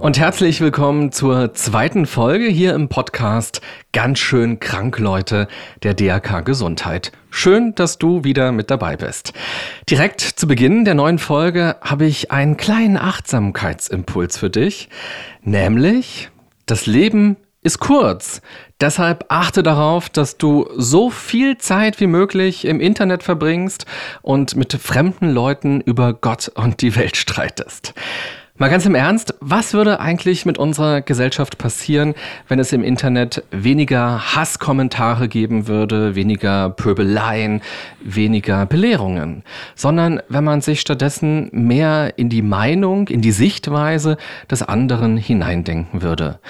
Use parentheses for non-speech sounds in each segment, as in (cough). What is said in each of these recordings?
und herzlich willkommen zur zweiten Folge hier im Podcast Ganz schön krank, Leute, der DRK Gesundheit. Schön, dass du wieder mit dabei bist. Direkt zu Beginn der neuen Folge habe ich einen kleinen Achtsamkeitsimpuls für dich, nämlich das Leben ist kurz. Deshalb achte darauf, dass du so viel Zeit wie möglich im Internet verbringst und mit fremden Leuten über Gott und die Welt streitest. Mal ganz im Ernst, was würde eigentlich mit unserer Gesellschaft passieren, wenn es im Internet weniger Hasskommentare geben würde, weniger Pöbeleien, weniger Belehrungen, sondern wenn man sich stattdessen mehr in die Meinung, in die Sichtweise des anderen hineindenken würde?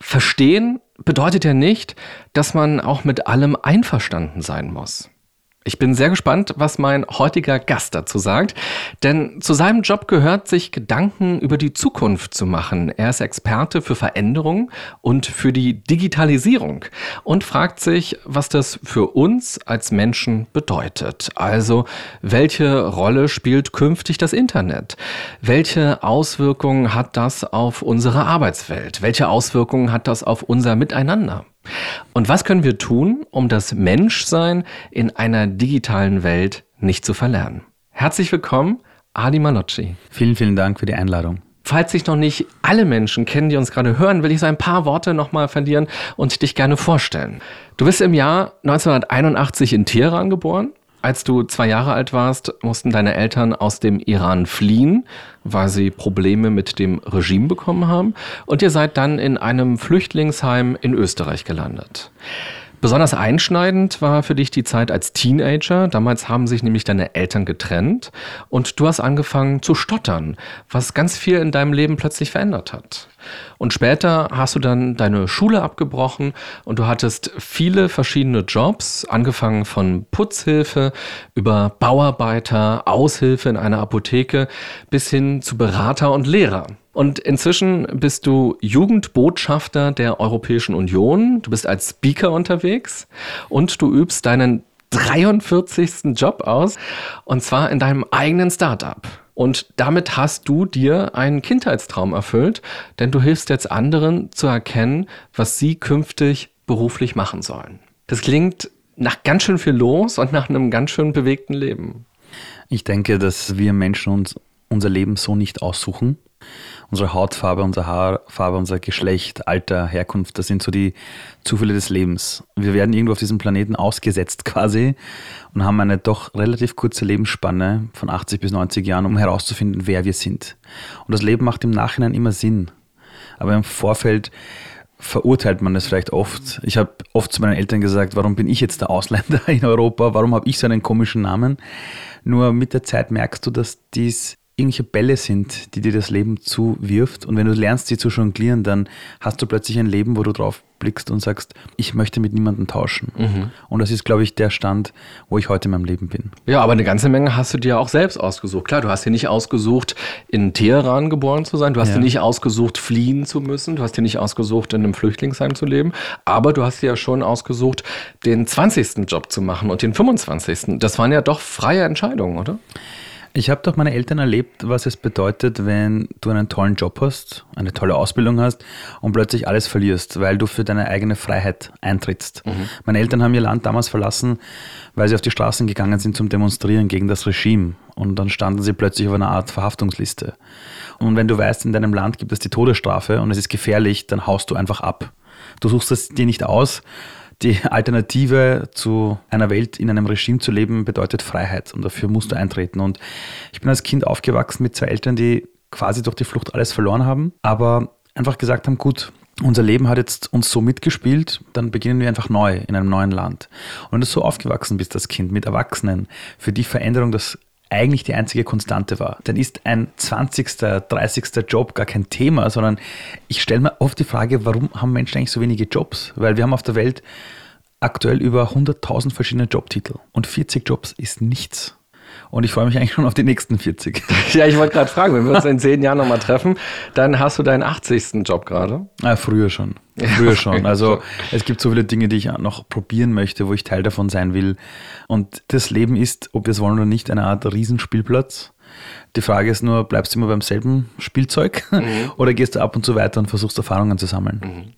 Verstehen bedeutet ja nicht, dass man auch mit allem einverstanden sein muss. Ich bin sehr gespannt, was mein heutiger Gast dazu sagt, denn zu seinem Job gehört, sich Gedanken über die Zukunft zu machen. Er ist Experte für Veränderung und für die Digitalisierung und fragt sich, was das für uns als Menschen bedeutet. Also, welche Rolle spielt künftig das Internet? Welche Auswirkungen hat das auf unsere Arbeitswelt? Welche Auswirkungen hat das auf unser Miteinander? Und was können wir tun, um das Menschsein in einer digitalen Welt nicht zu verlernen? Herzlich willkommen, Adi Malocci. Vielen, vielen Dank für die Einladung. Falls sich noch nicht alle Menschen kennen, die uns gerade hören, will ich so ein paar Worte nochmal verlieren und dich gerne vorstellen. Du bist im Jahr 1981 in Teheran geboren als du zwei Jahre alt warst, mussten deine Eltern aus dem Iran fliehen, weil sie Probleme mit dem Regime bekommen haben. Und ihr seid dann in einem Flüchtlingsheim in Österreich gelandet. Besonders einschneidend war für dich die Zeit als Teenager. Damals haben sich nämlich deine Eltern getrennt und du hast angefangen zu stottern, was ganz viel in deinem Leben plötzlich verändert hat. Und später hast du dann deine Schule abgebrochen und du hattest viele verschiedene Jobs, angefangen von Putzhilfe über Bauarbeiter, Aushilfe in einer Apotheke bis hin zu Berater und Lehrer. Und inzwischen bist du Jugendbotschafter der Europäischen Union. Du bist als Speaker unterwegs und du übst deinen 43. Job aus und zwar in deinem eigenen Startup. Und damit hast du dir einen Kindheitstraum erfüllt, denn du hilfst jetzt anderen zu erkennen, was sie künftig beruflich machen sollen. Das klingt nach ganz schön viel los und nach einem ganz schön bewegten Leben. Ich denke, dass wir Menschen uns unser Leben so nicht aussuchen unsere Hautfarbe, unsere Haarfarbe, unser Geschlecht, Alter, Herkunft, das sind so die Zufälle des Lebens. Wir werden irgendwo auf diesem Planeten ausgesetzt quasi und haben eine doch relativ kurze Lebensspanne von 80 bis 90 Jahren, um herauszufinden, wer wir sind. Und das Leben macht im Nachhinein immer Sinn. Aber im Vorfeld verurteilt man es vielleicht oft. Ich habe oft zu meinen Eltern gesagt, warum bin ich jetzt der Ausländer (laughs) in Europa? Warum habe ich so einen komischen Namen? Nur mit der Zeit merkst du, dass dies irgendwelche Bälle sind, die dir das Leben zuwirft. Und wenn du lernst, sie zu jonglieren, dann hast du plötzlich ein Leben, wo du drauf blickst und sagst, ich möchte mit niemandem tauschen. Mhm. Und das ist, glaube ich, der Stand, wo ich heute in meinem Leben bin. Ja, aber eine ganze Menge hast du dir auch selbst ausgesucht. Klar, du hast dir nicht ausgesucht, in Teheran geboren zu sein. Du hast ja. dir nicht ausgesucht, fliehen zu müssen. Du hast dir nicht ausgesucht, in einem Flüchtlingsheim zu leben. Aber du hast dir ja schon ausgesucht, den 20. Job zu machen und den 25. Das waren ja doch freie Entscheidungen, oder? Ich habe doch meine Eltern erlebt, was es bedeutet, wenn du einen tollen Job hast, eine tolle Ausbildung hast und plötzlich alles verlierst, weil du für deine eigene Freiheit eintrittst. Mhm. Meine Eltern haben ihr Land damals verlassen, weil sie auf die Straßen gegangen sind zum Demonstrieren gegen das Regime. Und dann standen sie plötzlich auf einer Art Verhaftungsliste. Und wenn du weißt, in deinem Land gibt es die Todesstrafe und es ist gefährlich, dann haust du einfach ab. Du suchst es dir nicht aus, die Alternative zu einer Welt in einem Regime zu leben bedeutet Freiheit und dafür musst du eintreten. Und ich bin als Kind aufgewachsen mit zwei Eltern, die quasi durch die Flucht alles verloren haben, aber einfach gesagt haben, gut, unser Leben hat jetzt uns so mitgespielt, dann beginnen wir einfach neu in einem neuen Land. Und wenn du so aufgewachsen bist als Kind mit Erwachsenen, für die Veränderung das eigentlich die einzige Konstante war. Dann ist ein 20., 30. Job gar kein Thema, sondern ich stelle mir oft die Frage, warum haben Menschen eigentlich so wenige Jobs? Weil wir haben auf der Welt aktuell über 100.000 verschiedene Jobtitel und 40 Jobs ist nichts. Und ich freue mich eigentlich schon auf die nächsten 40. (laughs) Ja, ich wollte gerade fragen, wenn wir uns in zehn Jahren nochmal treffen, dann hast du deinen 80. Job gerade. Ja, früher schon. Früher schon. Also es gibt so viele Dinge, die ich noch probieren möchte, wo ich Teil davon sein will. Und das Leben ist, ob wir es wollen oder nicht, eine Art Riesenspielplatz. Die Frage ist nur, bleibst du immer beim selben Spielzeug mhm. (laughs) oder gehst du ab und zu weiter und versuchst Erfahrungen zu sammeln? Mhm.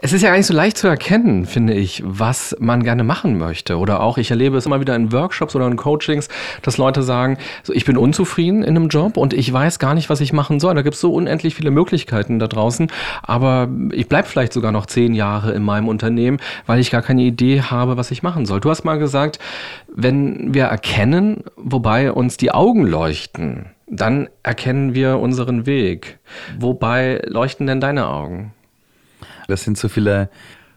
Es ist ja gar nicht so leicht zu erkennen, finde ich, was man gerne machen möchte. Oder auch, ich erlebe es immer wieder in Workshops oder in Coachings, dass Leute sagen, so, ich bin unzufrieden in einem Job und ich weiß gar nicht, was ich machen soll. Da gibt es so unendlich viele Möglichkeiten da draußen. Aber ich bleibe vielleicht sogar noch zehn Jahre in meinem Unternehmen, weil ich gar keine Idee habe, was ich machen soll. Du hast mal gesagt, wenn wir erkennen, wobei uns die Augen leuchten, dann erkennen wir unseren Weg. Wobei leuchten denn deine Augen? Das sind so viele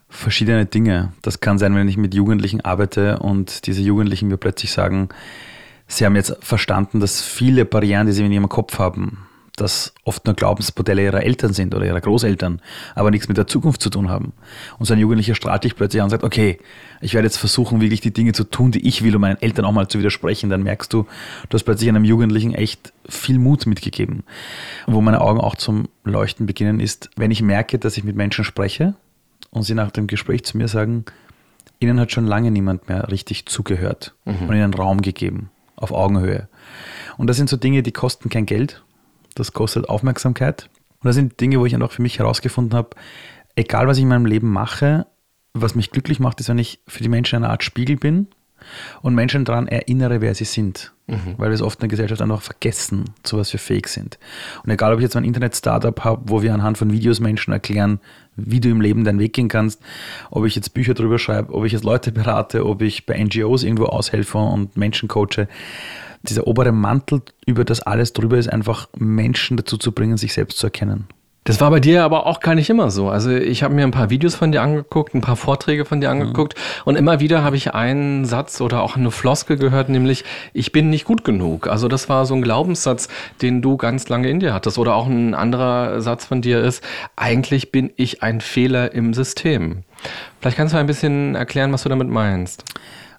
verschiedene Dinge. Das kann sein, wenn ich mit Jugendlichen arbeite und diese Jugendlichen mir plötzlich sagen, sie haben jetzt verstanden, dass viele Barrieren, die sie in ihrem Kopf haben, dass oft nur Glaubensmodelle ihrer Eltern sind oder ihrer Großeltern, aber nichts mit der Zukunft zu tun haben. Und so ein Jugendlicher strahlt dich plötzlich an und sagt, okay, ich werde jetzt versuchen, wirklich die Dinge zu tun, die ich will, um meinen Eltern auch mal zu widersprechen. Dann merkst du, du hast plötzlich einem Jugendlichen echt viel Mut mitgegeben. Wo meine Augen auch zum Leuchten beginnen, ist, wenn ich merke, dass ich mit Menschen spreche und sie nach dem Gespräch zu mir sagen, ihnen hat schon lange niemand mehr richtig zugehört mhm. und ihnen Raum gegeben, auf Augenhöhe. Und das sind so Dinge, die kosten kein Geld, das kostet Aufmerksamkeit. Und das sind Dinge, wo ich einfach für mich herausgefunden habe, egal was ich in meinem Leben mache, was mich glücklich macht, ist, wenn ich für die Menschen eine Art Spiegel bin und Menschen daran erinnere, wer sie sind. Mhm. Weil wir es oft in der Gesellschaft einfach vergessen, zu was wir fähig sind. Und egal, ob ich jetzt ein Internet-Startup habe, wo wir anhand von Videos Menschen erklären, wie du im Leben deinen Weg gehen kannst, ob ich jetzt Bücher drüber schreibe, ob ich jetzt Leute berate, ob ich bei NGOs irgendwo aushelfe und Menschen coache, dieser obere Mantel über das alles drüber ist einfach Menschen dazu zu bringen, sich selbst zu erkennen. Das war bei dir aber auch gar nicht immer so. Also ich habe mir ein paar Videos von dir angeguckt, ein paar Vorträge von dir mhm. angeguckt mhm. und immer wieder habe ich einen Satz oder auch eine Floskel gehört, nämlich ich bin nicht gut genug. Also das war so ein Glaubenssatz, den du ganz lange in dir hattest. Oder auch ein anderer Satz von dir ist, eigentlich bin ich ein Fehler im System. Vielleicht kannst du ein bisschen erklären, was du damit meinst.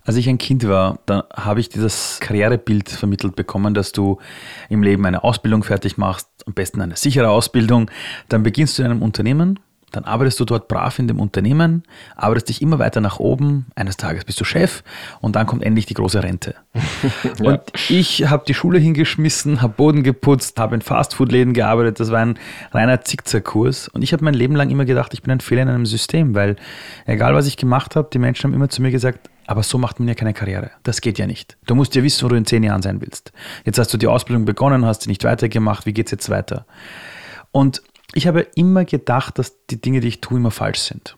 Als ich ein Kind war, da habe ich dieses Karrierebild vermittelt bekommen, dass du im Leben eine Ausbildung fertig machst, am besten eine sichere Ausbildung, dann beginnst du in einem Unternehmen, dann arbeitest du dort brav in dem Unternehmen, arbeitest dich immer weiter nach oben, eines Tages bist du Chef und dann kommt endlich die große Rente. (laughs) ja. Und ich habe die Schule hingeschmissen, habe Boden geputzt, habe in Fastfood-Läden gearbeitet, das war ein reiner Zickzackkurs und ich habe mein Leben lang immer gedacht, ich bin ein Fehler in einem System, weil egal was ich gemacht habe, die Menschen haben immer zu mir gesagt, aber so macht man ja keine Karriere. Das geht ja nicht. Du musst ja wissen, wo du in zehn Jahren sein willst. Jetzt hast du die Ausbildung begonnen, hast sie nicht weitergemacht. Wie geht es jetzt weiter? Und ich habe immer gedacht, dass die Dinge, die ich tue, immer falsch sind.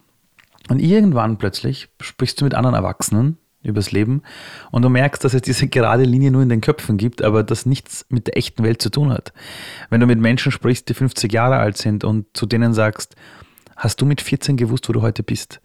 Und irgendwann plötzlich sprichst du mit anderen Erwachsenen übers Leben und du merkst, dass es diese gerade Linie nur in den Köpfen gibt, aber das nichts mit der echten Welt zu tun hat. Wenn du mit Menschen sprichst, die 50 Jahre alt sind und zu denen sagst, hast du mit 14 gewusst, wo du heute bist?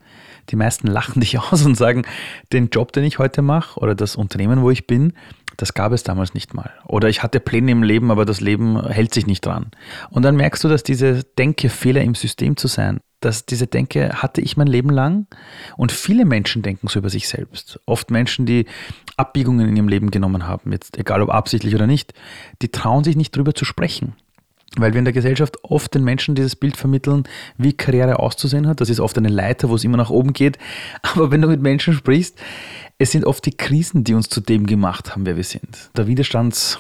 die meisten (laughs) lachen dich aus und sagen, den Job, den ich heute mache oder das Unternehmen, wo ich bin, das gab es damals nicht mal. Oder ich hatte Pläne im Leben, aber das Leben hält sich nicht dran. Und dann merkst du, dass diese Denke, Fehler im System zu sein, dass diese Denke hatte ich mein Leben lang. Und viele Menschen denken so über sich selbst. Oft Menschen, die Abbiegungen in ihrem Leben genommen haben, jetzt egal ob absichtlich oder nicht, die trauen sich nicht drüber zu sprechen. Weil wir in der Gesellschaft oft den Menschen dieses Bild vermitteln, wie Karriere auszusehen hat. Das ist oft eine Leiter, wo es immer nach oben geht. (laughs) Aber wenn du mit Menschen sprichst, es sind oft die Krisen, die uns zu dem gemacht haben, wer wir sind. Der Widerstands,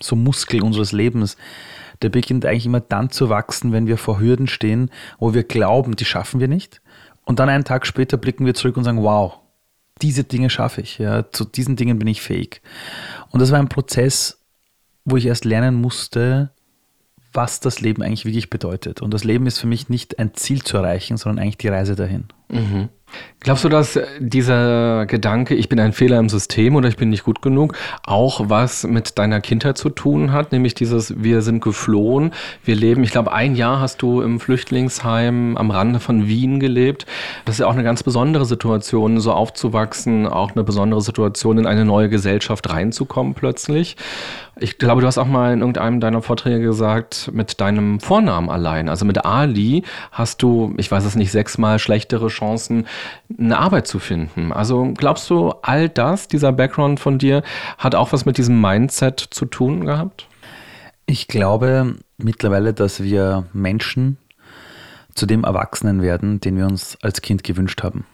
so Muskel unseres Lebens, der beginnt eigentlich immer dann zu wachsen, wenn wir vor Hürden stehen, wo wir glauben, die schaffen wir nicht. Und dann einen Tag später blicken wir zurück und sagen, wow, diese Dinge schaffe ich. Ja, zu diesen Dingen bin ich fähig. Und das war ein Prozess, wo ich erst lernen musste, was das Leben eigentlich wirklich bedeutet. Und das Leben ist für mich nicht ein Ziel zu erreichen, sondern eigentlich die Reise dahin. Mhm. Glaubst du, dass dieser Gedanke, ich bin ein Fehler im System oder ich bin nicht gut genug, auch was mit deiner Kindheit zu tun hat? Nämlich dieses, wir sind geflohen, wir leben, ich glaube, ein Jahr hast du im Flüchtlingsheim am Rande von Wien gelebt. Das ist ja auch eine ganz besondere Situation, so aufzuwachsen, auch eine besondere Situation, in eine neue Gesellschaft reinzukommen plötzlich. Ich glaube, du hast auch mal in irgendeinem deiner Vorträge gesagt, mit deinem Vornamen allein, also mit Ali, hast du, ich weiß es nicht, sechsmal schlechtere Chancen, eine Arbeit zu finden. Also glaubst du, all das, dieser Background von dir, hat auch was mit diesem Mindset zu tun gehabt? Ich glaube mittlerweile, dass wir Menschen zu dem Erwachsenen werden, den wir uns als Kind gewünscht haben.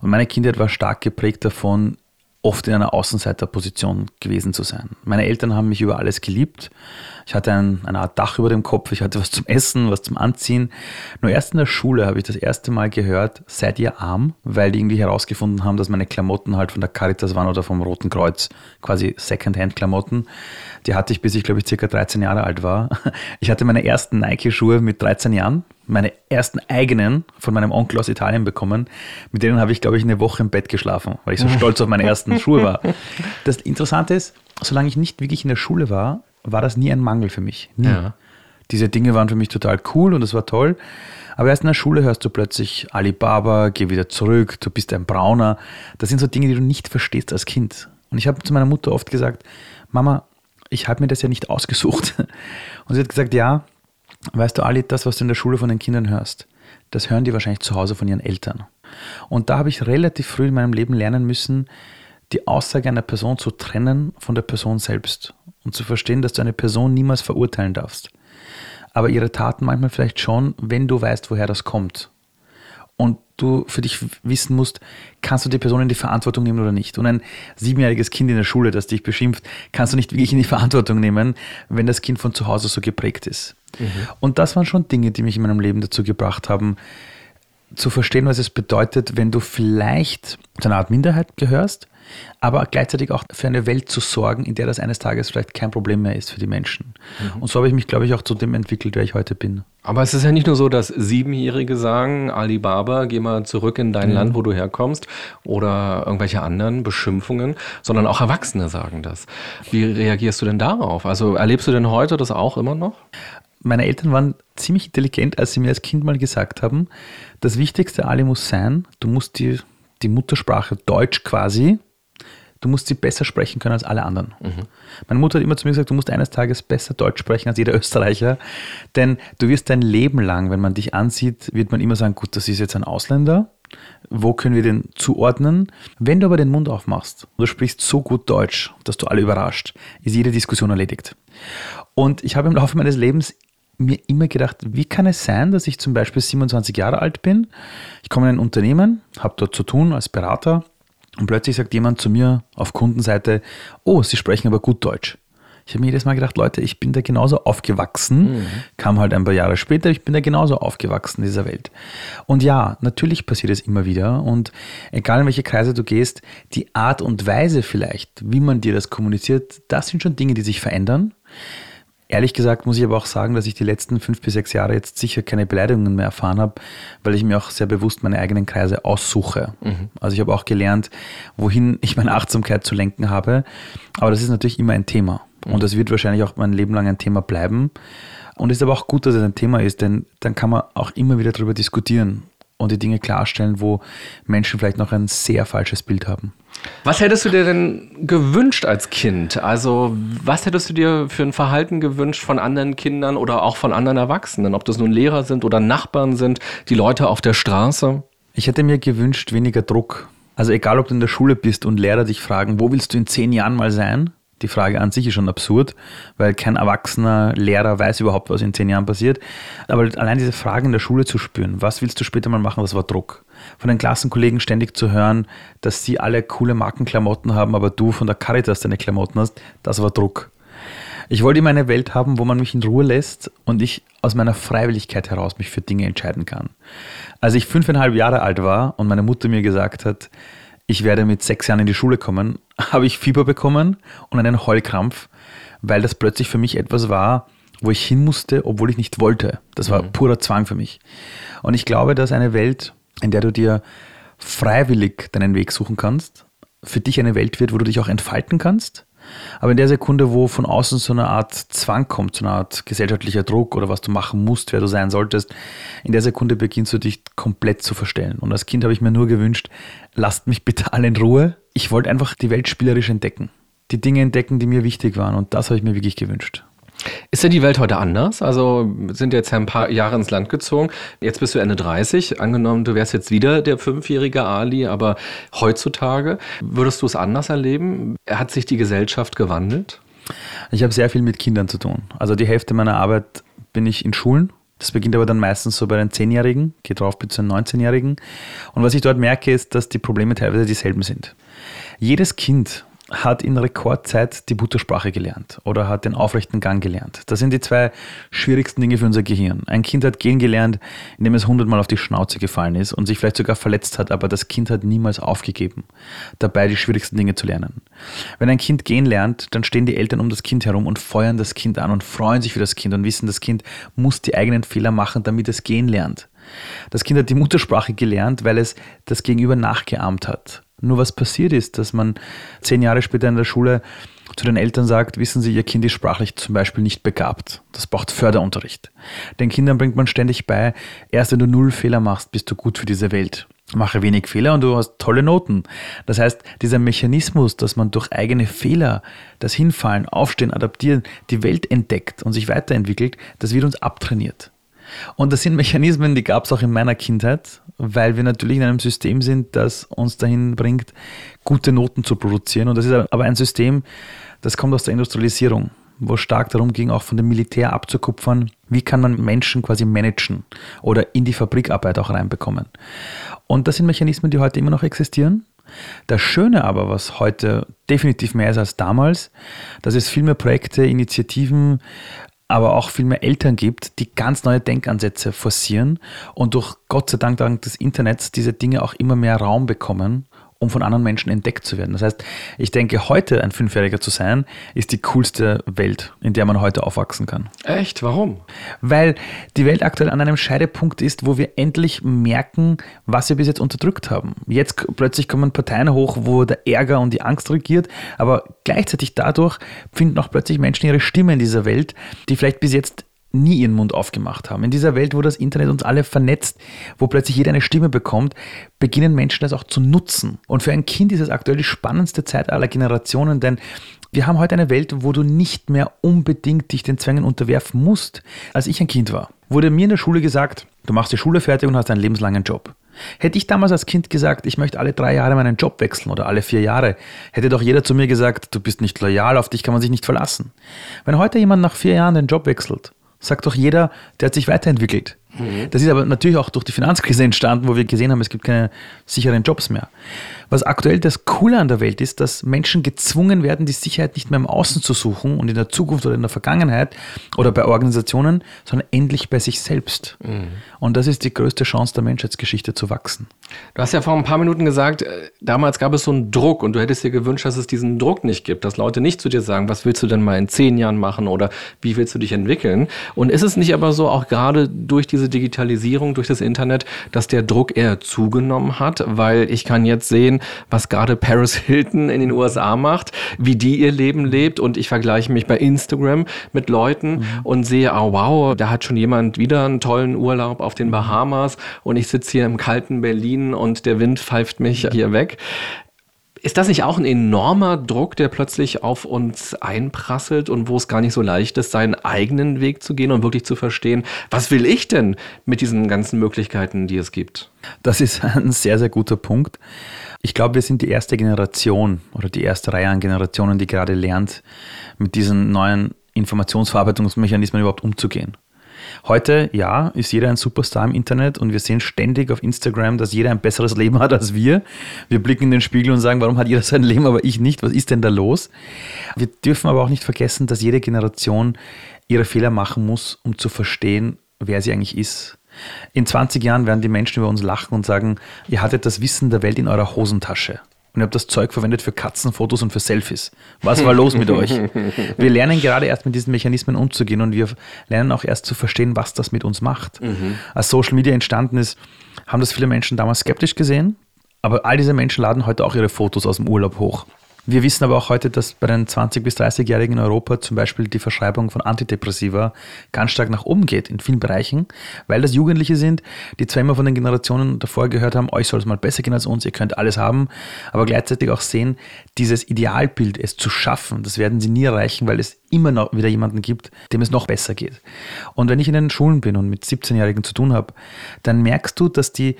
Und meine Kindheit war stark geprägt davon, oft in einer Außenseiterposition gewesen zu sein. Meine Eltern haben mich über alles geliebt. Ich hatte ein, eine Art Dach über dem Kopf, ich hatte was zum Essen, was zum Anziehen. Nur erst in der Schule habe ich das erste Mal gehört, seid ihr arm? Weil die irgendwie herausgefunden haben, dass meine Klamotten halt von der Caritas waren oder vom Roten Kreuz, quasi Secondhand-Klamotten. Die hatte ich, bis ich, glaube ich, circa 13 Jahre alt war. (laughs) Ich hatte meine ersten Nike-Schuhe mit 13 Jahren meine ersten eigenen von meinem Onkel aus Italien bekommen. Mit denen habe ich, glaube ich, eine Woche im Bett geschlafen, weil ich so (laughs) stolz auf meine ersten Schuhe war. Das Interessante ist, solange ich nicht wirklich in der Schule war, war das nie ein Mangel für mich. Nie. Ja. Diese Dinge waren für mich total cool und es war toll. Aber erst in der Schule hörst du plötzlich Alibaba, geh wieder zurück, du bist ein Brauner. Das sind so Dinge, die du nicht verstehst als Kind. Und ich habe zu meiner Mutter oft gesagt, Mama, ich habe mir das ja nicht ausgesucht. (laughs) Und sie hat gesagt, ja, Weißt du, Ali, das, was du in der Schule von den Kindern hörst, das hören die wahrscheinlich zu Hause von ihren Eltern. Und da habe ich relativ früh in meinem Leben lernen müssen, die Aussage einer Person zu trennen von der Person selbst und zu verstehen, dass du eine Person niemals verurteilen darfst. Aber ihre Taten manchmal vielleicht schon, wenn du weißt, woher das kommt und du für dich wissen musst, kannst du die Person in die Verantwortung nehmen oder nicht. Und ein siebenjähriges Kind in der Schule, das dich beschimpft, kannst du nicht wirklich in die Verantwortung nehmen, wenn das Kind von zu Hause so geprägt ist. Mhm. Und das waren schon Dinge, die mich in meinem Leben dazu gebracht haben, zu verstehen, was es bedeutet, wenn du vielleicht zu einer Art Minderheit gehörst, aber gleichzeitig auch für eine Welt zu sorgen, in der das eines Tages vielleicht kein Problem mehr ist für die Menschen. Mhm. Und so habe ich mich, glaube ich, auch zu dem entwickelt, wer ich heute bin. Aber es ist ja nicht nur so, dass Siebenjährige sagen, Alibaba, geh mal zurück in dein mhm. Land, wo du herkommst, oder irgendwelche anderen Beschimpfungen, sondern auch Erwachsene sagen das. Wie reagierst du denn darauf? Also erlebst du denn heute das auch immer noch? Meine Eltern waren ziemlich intelligent, als sie mir als Kind mal gesagt haben, das Wichtigste Ali muss sein, du musst die, die Muttersprache Deutsch quasi du musst sie besser sprechen können als alle anderen. Mhm. Meine Mutter hat immer zu mir gesagt, du musst eines Tages besser Deutsch sprechen als jeder (laughs) Österreicher, denn du wirst dein Leben lang, wenn man dich ansieht, wird man immer sagen, gut, das ist jetzt ein Ausländer, wo können wir den zuordnen? Wenn du aber den Mund aufmachst und du sprichst so gut Deutsch, dass du alle überrascht, ist jede Diskussion erledigt. Und ich habe im Laufe meines Lebens mir immer gedacht, wie kann es sein, dass ich zum Beispiel 27 Jahre alt bin, ich komme in ein Unternehmen, habe dort zu tun als Berater und plötzlich sagt jemand zu mir auf Kundenseite, oh, Sie sprechen aber gut Deutsch. Ich habe mir jedes Mal gedacht, Leute, ich bin da genauso aufgewachsen, mhm. kam halt ein paar Jahre später, ich bin da genauso aufgewachsen in dieser Welt. Und ja, natürlich passiert es immer wieder und egal in welche Kreise du gehst, die Art und Weise vielleicht, wie man dir das kommuniziert, das sind schon Dinge, die sich verändern. Ehrlich gesagt muss ich aber auch sagen, dass ich die letzten fünf bis sechs Jahre jetzt sicher keine Beleidigungen mehr erfahren habe, weil ich mir auch sehr bewusst meine eigenen Kreise aussuche. Mhm. Also ich habe auch gelernt, wohin ich meine Achtsamkeit zu lenken habe. Aber das ist natürlich immer ein Thema. Mhm. Und das wird wahrscheinlich auch mein Leben lang ein Thema bleiben. Und es ist aber auch gut, dass es ein Thema ist, denn dann kann man auch immer wieder darüber diskutieren und die Dinge klarstellen, wo Menschen vielleicht noch ein sehr falsches Bild haben. Was hättest du dir denn gewünscht als Kind? Also, was hättest du dir für ein Verhalten gewünscht von anderen Kindern oder auch von anderen Erwachsenen? Ob das nun Lehrer sind oder Nachbarn sind, die Leute auf der Straße? Ich hätte mir gewünscht, weniger Druck. Also, egal ob du in der Schule bist und Lehrer dich fragen, wo willst du in zehn Jahren mal sein? Die Frage an sich ist schon absurd, weil kein erwachsener Lehrer weiß überhaupt, was in zehn Jahren passiert. Aber allein diese Fragen in der Schule zu spüren, was willst du später mal machen, das war Druck von den Klassenkollegen ständig zu hören, dass sie alle coole Markenklamotten haben, aber du von der Caritas deine Klamotten hast, das war Druck. Ich wollte immer eine Welt haben, wo man mich in Ruhe lässt und ich aus meiner Freiwilligkeit heraus mich für Dinge entscheiden kann. Als ich fünfeinhalb Jahre alt war und meine Mutter mir gesagt hat, ich werde mit sechs Jahren in die Schule kommen, (laughs) habe ich Fieber bekommen und einen Heulkrampf, weil das plötzlich für mich etwas war, wo ich hin musste, obwohl ich nicht wollte. Das war mhm. purer Zwang für mich. Und ich glaube, dass eine Welt in der du dir freiwillig deinen Weg suchen kannst, für dich eine Welt wird, wo du dich auch entfalten kannst. Aber in der Sekunde, wo von außen so eine Art Zwang kommt, so eine Art gesellschaftlicher Druck oder was du machen musst, wer du sein solltest, in der Sekunde beginnst du dich komplett zu verstellen. Und als Kind habe ich mir nur gewünscht, lasst mich bitte alle in Ruhe. Ich wollte einfach die Welt spielerisch entdecken. Die Dinge entdecken, die mir wichtig waren. Und das habe ich mir wirklich gewünscht. Ist denn die Welt heute anders? Also sind jetzt ein paar Jahre ins Land gezogen. Jetzt bist du Ende 30. Angenommen, du wärst jetzt wieder der fünfjährige Ali, aber heutzutage würdest du es anders erleben? Hat sich die Gesellschaft gewandelt? Ich habe sehr viel mit Kindern zu tun. Also die Hälfte meiner Arbeit bin ich in Schulen. Das beginnt aber dann meistens so bei den Zehnjährigen, geht drauf bis zu den 19-Jährigen. Und was ich dort merke, ist, dass die Probleme teilweise dieselben sind. Jedes Kind hat in Rekordzeit die Muttersprache gelernt oder hat den aufrechten Gang gelernt. Das sind die zwei schwierigsten Dinge für unser Gehirn. Ein Kind hat gehen gelernt, indem es hundertmal auf die Schnauze gefallen ist und sich vielleicht sogar verletzt hat, aber das Kind hat niemals aufgegeben, dabei die schwierigsten Dinge zu lernen. Wenn ein Kind gehen lernt, dann stehen die Eltern um das Kind herum und feuern das Kind an und freuen sich für das Kind und wissen, das Kind muss die eigenen Fehler machen, damit es gehen lernt. Das Kind hat die Muttersprache gelernt, weil es das Gegenüber nachgeahmt hat. Nur was passiert ist, dass man zehn Jahre später in der Schule zu den Eltern sagt, wissen Sie, Ihr Kind ist sprachlich zum Beispiel nicht begabt. Das braucht Förderunterricht. Den Kindern bringt man ständig bei, erst wenn du null Fehler machst, bist du gut für diese Welt. Mache wenig Fehler und du hast tolle Noten. Das heißt, dieser Mechanismus, dass man durch eigene Fehler, das Hinfallen, Aufstehen, Adaptieren, die Welt entdeckt und sich weiterentwickelt, das wird uns abtrainiert. Und das sind Mechanismen, die gab es auch in meiner Kindheit, weil wir natürlich in einem System sind, das uns dahin bringt, gute Noten zu produzieren. Und das ist aber ein System, das kommt aus der Industrialisierung, wo stark darum ging, auch von dem Militär abzukupfern, wie kann man Menschen quasi managen oder in die Fabrikarbeit auch reinbekommen. Und das sind Mechanismen, die heute immer noch existieren. Das Schöne aber, was heute definitiv mehr ist als damals, dass es viel mehr Projekte, Initiativen, aber auch viel mehr Eltern gibt, die ganz neue Denkansätze forcieren und durch Gott sei Dank dank des Internets diese Dinge auch immer mehr Raum bekommen um von anderen Menschen entdeckt zu werden. Das heißt, ich denke, heute ein Fünfjähriger zu sein, ist die coolste Welt, in der man heute aufwachsen kann. Echt? Warum? Weil die Welt aktuell an einem Scheidepunkt ist, wo wir endlich merken, was wir bis jetzt unterdrückt haben. Jetzt plötzlich kommen Parteien hoch, wo der Ärger und die Angst regiert, aber gleichzeitig dadurch finden auch plötzlich Menschen ihre Stimme in dieser Welt, die vielleicht bis jetzt nie ihren Mund aufgemacht haben. In dieser Welt, wo das Internet uns alle vernetzt, wo plötzlich jeder eine Stimme bekommt, beginnen Menschen das auch zu nutzen. Und für ein Kind ist es aktuell die spannendste Zeit aller Generationen, denn wir haben heute eine Welt, wo du nicht mehr unbedingt dich den Zwängen unterwerfen musst. Als ich ein Kind war, wurde mir in der Schule gesagt, du machst die Schule fertig und hast einen lebenslangen Job. Hätte ich damals als Kind gesagt, ich möchte alle drei Jahre meinen Job wechseln oder alle vier Jahre, hätte doch jeder zu mir gesagt, du bist nicht loyal, auf dich kann man sich nicht verlassen. Wenn heute jemand nach vier Jahren den Job wechselt, sagt doch jeder, der hat sich weiterentwickelt. Mhm. Das ist aber natürlich auch durch die Finanzkrise entstanden, wo wir gesehen haben, es gibt keine sicheren Jobs mehr. Was aktuell das Coole an der Welt ist, dass Menschen gezwungen werden, die Sicherheit nicht mehr im Außen zu suchen und in der Zukunft oder in der Vergangenheit oder bei Organisationen, sondern endlich bei sich selbst. Mhm. Und das ist die größte Chance der Menschheitsgeschichte zu wachsen. Du hast ja vor ein paar Minuten gesagt, äh, damals gab es so einen Druck und du hättest dir gewünscht, dass es diesen Druck nicht gibt, dass Leute nicht zu dir sagen, was willst du denn mal in zehn Jahren machen oder wie willst du dich entwickeln? Und ist es nicht aber so, auch gerade durch diese Digitalisierung, durch das Internet, dass der Druck eher zugenommen hat, weil ich kann jetzt sehen, was gerade Paris Hilton in den USA macht, wie die ihr Leben lebt. Und ich vergleiche mich bei Instagram mit Leuten mhm. und sehe, oh wow, da hat schon jemand wieder einen tollen Urlaub auf den Bahamas und ich sitze hier im kalten Berlin und der Wind pfeift mich hier weg. Ist das nicht auch ein enormer Druck, der plötzlich auf uns einprasselt und wo es gar nicht so leicht ist, seinen eigenen Weg zu gehen und wirklich zu verstehen, was will ich denn mit diesen ganzen Möglichkeiten, die es gibt? Das ist (laughs) ein sehr, sehr guter Punkt. Ich glaube, wir sind die erste Generation oder die erste Reihe an Generationen, die gerade lernt, mit diesen neuen Informationsverarbeitungsmechanismen überhaupt umzugehen. Heute, ja, ist jeder ein Superstar im Internet und wir sehen ständig auf Instagram, dass jeder ein besseres Leben hat als wir. Wir blicken in den Spiegel und sagen, warum hat jeder sein Leben, aber ich nicht? Was ist denn da los? Wir dürfen aber auch nicht vergessen, dass jede Generation ihre Fehler machen muss, um zu verstehen, wer sie eigentlich ist. In 20 Jahren werden die Menschen über uns lachen und sagen, ihr hattet das Wissen der Welt in eurer Hosentasche. Und ihr habt das Zeug verwendet für Katzenfotos und für Selfies. Was war los mit euch? Wir (laughs) lernen gerade erst mit diesen Mechanismen umzugehen und wir lernen auch erst zu verstehen, was das mit uns macht. Mhm. Als Social Media entstanden ist, haben das viele Menschen damals skeptisch gesehen, aber all diese Menschen laden heute auch ihre Fotos aus dem Urlaub hoch. Wir wissen aber auch heute, dass bei den 20- bis 30-Jährigen in Europa zum Beispiel die Verschreibung von Antidepressiva ganz stark nach oben geht in vielen Bereichen, weil das Jugendliche sind, die zwar immer von den Generationen davor gehört haben, euch soll es mal besser gehen als uns, ihr könnt alles haben, aber gleichzeitig auch sehen, dieses Idealbild, es zu schaffen, das werden sie nie erreichen, weil es immer noch wieder jemanden gibt, dem es noch besser geht. Und wenn ich in den Schulen bin und mit 17-Jährigen zu tun habe, dann merkst du, dass die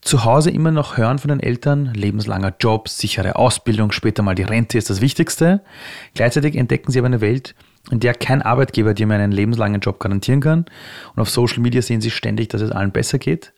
zu Hause immer noch hören von den Eltern, lebenslanger Job, sichere Ausbildung, später mal die Rente ist das Wichtigste. Gleichzeitig entdecken sie aber eine Welt, in der kein Arbeitgeber dir mehr einen lebenslangen Job garantieren kann. Und auf Social Media sehen sie ständig, dass es allen besser geht.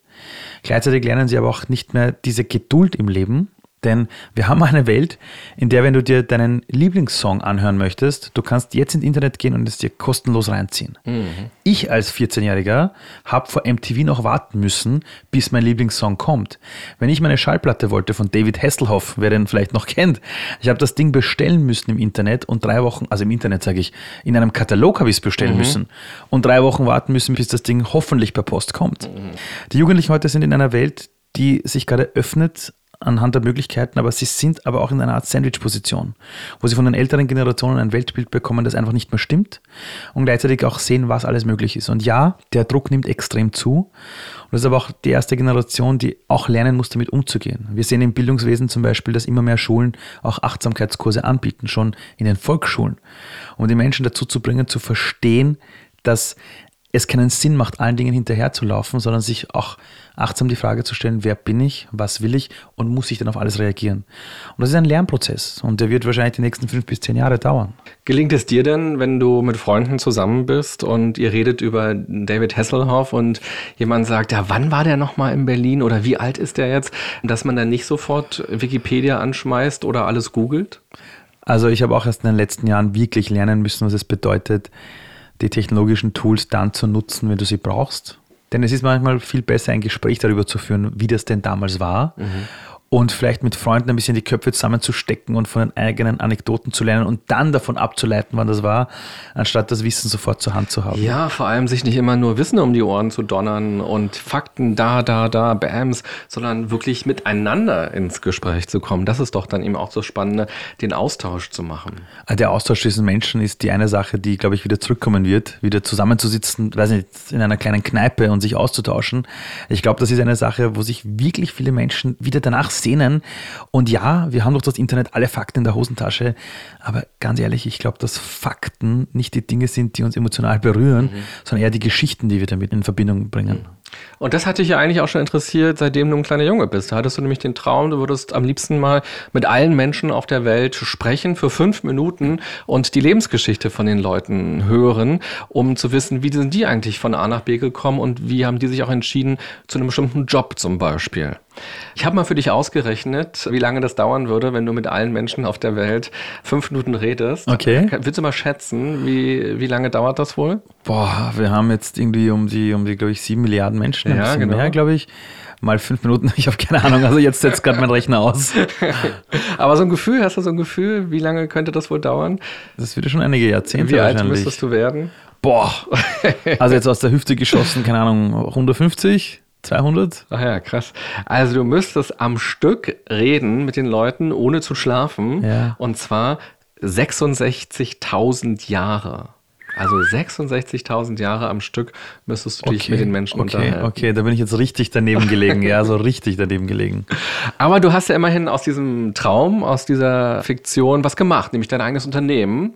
Gleichzeitig lernen sie aber auch nicht mehr diese Geduld im Leben, denn wir haben eine Welt, in der, wenn du dir deinen Lieblingssong anhören möchtest, du kannst jetzt ins Internet gehen und es dir kostenlos reinziehen. Mhm. Ich als 14-Jähriger habe vor MTV noch warten müssen, bis mein Lieblingssong kommt. Wenn ich meine Schallplatte wollte von David Hasselhoff, wer den vielleicht noch kennt, ich habe das Ding bestellen müssen im Internet und drei Wochen, also im Internet sage ich, in einem Katalog habe ich es bestellen mhm. müssen und drei Wochen warten müssen, bis das Ding hoffentlich per Post kommt. Mhm. Die Jugendlichen heute sind in einer Welt, die sich gerade öffnet anhand der Möglichkeiten, aber sie sind aber auch in einer Art Sandwich-Position, wo sie von den älteren Generationen ein Weltbild bekommen, das einfach nicht mehr stimmt und gleichzeitig auch sehen, was alles möglich ist. Und ja, der Druck nimmt extrem zu. Und das ist aber auch die erste Generation, die auch lernen muss, damit umzugehen. Wir sehen im Bildungswesen zum Beispiel, dass immer mehr Schulen auch Achtsamkeitskurse anbieten, schon in den Volksschulen, um die Menschen dazu zu bringen, zu verstehen, dass es keinen Sinn macht, allen Dingen hinterherzulaufen, sondern sich auch achtsam die Frage zu stellen, wer bin ich, was will ich und muss ich dann auf alles reagieren. Und das ist ein Lernprozess und der wird wahrscheinlich die nächsten fünf bis zehn Jahre dauern. Gelingt es dir denn, wenn du mit Freunden zusammen bist und ihr redet über David Hasselhoff und jemand sagt, ja, wann war der nochmal in Berlin oder wie alt ist der jetzt, dass man dann nicht sofort Wikipedia anschmeißt oder alles googelt? Also ich habe auch erst in den letzten Jahren wirklich lernen müssen, was es bedeutet, die technologischen Tools dann zu nutzen, wenn du sie brauchst. Denn es ist manchmal viel besser, ein Gespräch darüber zu führen, wie das denn damals war. Mhm und vielleicht mit Freunden ein bisschen die Köpfe zusammenzustecken und von den eigenen Anekdoten zu lernen und dann davon abzuleiten, wann das war, anstatt das Wissen sofort zur Hand zu haben. Ja, vor allem sich nicht immer nur Wissen um die Ohren zu donnern und Fakten da, da, da, Bams, sondern wirklich miteinander ins Gespräch zu kommen. Das ist doch dann eben auch so spannend, den Austausch zu machen. Ah, der Austausch zwischen Menschen ist die eine Sache, die, glaube ich, wieder zurückkommen wird, wieder zusammenzusitzen, weiß nicht, in einer kleinen Kneipe und sich auszutauschen. Ich glaube, das ist eine Sache, wo sich wirklich viele Menschen wieder danach Szenen. Und ja, wir haben doch das Internet alle Fakten in der Hosentasche. Aber ganz ehrlich, ich glaube, dass Fakten nicht die Dinge sind, die uns emotional berühren, mhm. sondern eher die Geschichten, die wir damit in Verbindung bringen. Mhm. Und das hat dich ja eigentlich auch schon interessiert, seitdem du ein kleiner Junge bist. Da hattest du nämlich den Traum, du würdest am liebsten mal mit allen Menschen auf der Welt sprechen für fünf Minuten und die Lebensgeschichte von den Leuten hören, um zu wissen, wie sind die eigentlich von A nach B gekommen und wie haben die sich auch entschieden zu einem bestimmten Job zum Beispiel. Ich habe mal für dich ausgerechnet, wie lange das dauern würde, wenn du mit allen Menschen auf der Welt fünf Minuten redest. Okay. Willst du mal schätzen, wie, wie lange dauert das wohl? Boah, wir haben jetzt irgendwie um die, um die glaube ich, sieben Milliarden Menschen. Ja, genau. mehr, glaube ich. Mal fünf Minuten, (laughs) ich habe keine Ahnung. Also jetzt setzt gerade mein Rechner aus. (laughs) Aber so ein Gefühl, hast du so ein Gefühl, wie lange könnte das wohl dauern? Das würde schon einige Jahrzehnte Wie alt müsstest du werden? Boah, (laughs) also jetzt aus der Hüfte geschossen, keine Ahnung, 150? 200? Ach ja, krass. Also du müsstest am Stück reden mit den Leuten, ohne zu schlafen. Ja. Und zwar 66.000 Jahre. Also 66.000 Jahre am Stück müsstest du dich okay, mit den Menschen okay, unterhalten. Okay, da bin ich jetzt richtig daneben gelegen. ja, so richtig daneben gelegen. (laughs) Aber du hast ja immerhin aus diesem Traum, aus dieser Fiktion was gemacht, nämlich dein eigenes Unternehmen.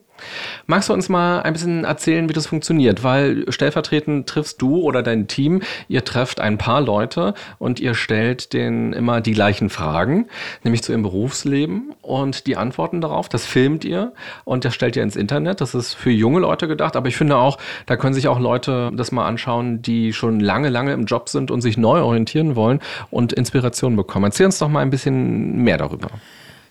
Magst du uns mal ein bisschen erzählen, wie das funktioniert? Weil stellvertretend triffst du oder dein Team, ihr trefft ein paar Leute und ihr stellt denen immer die gleichen Fragen, nämlich zu ihrem Berufsleben und die Antworten darauf, das filmt ihr und das stellt ihr ins Internet. Das ist für junge Leute gedacht, aber ich finde auch, da können sich auch Leute das mal anschauen, die schon lange, lange im Job sind und sich neu orientieren wollen und Inspiration bekommen. Erzähl uns doch mal ein bisschen mehr darüber.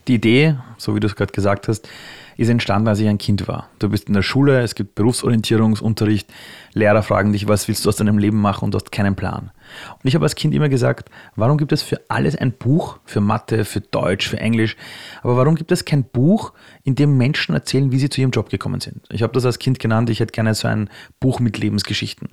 Die Idee, so wie du es gerade gesagt hast, ist entstanden, als ich ein Kind war. Du bist in der Schule, es gibt Berufsorientierungsunterricht, Lehrer fragen dich, was willst du aus deinem Leben machen und du hast keinen Plan. Und ich habe als Kind immer gesagt, warum gibt es für alles ein Buch, für Mathe, für Deutsch, für Englisch, aber warum gibt es kein Buch, in dem Menschen erzählen, wie sie zu ihrem Job gekommen sind? Ich habe das als Kind genannt, ich hätte gerne so ein Buch mit Lebensgeschichten.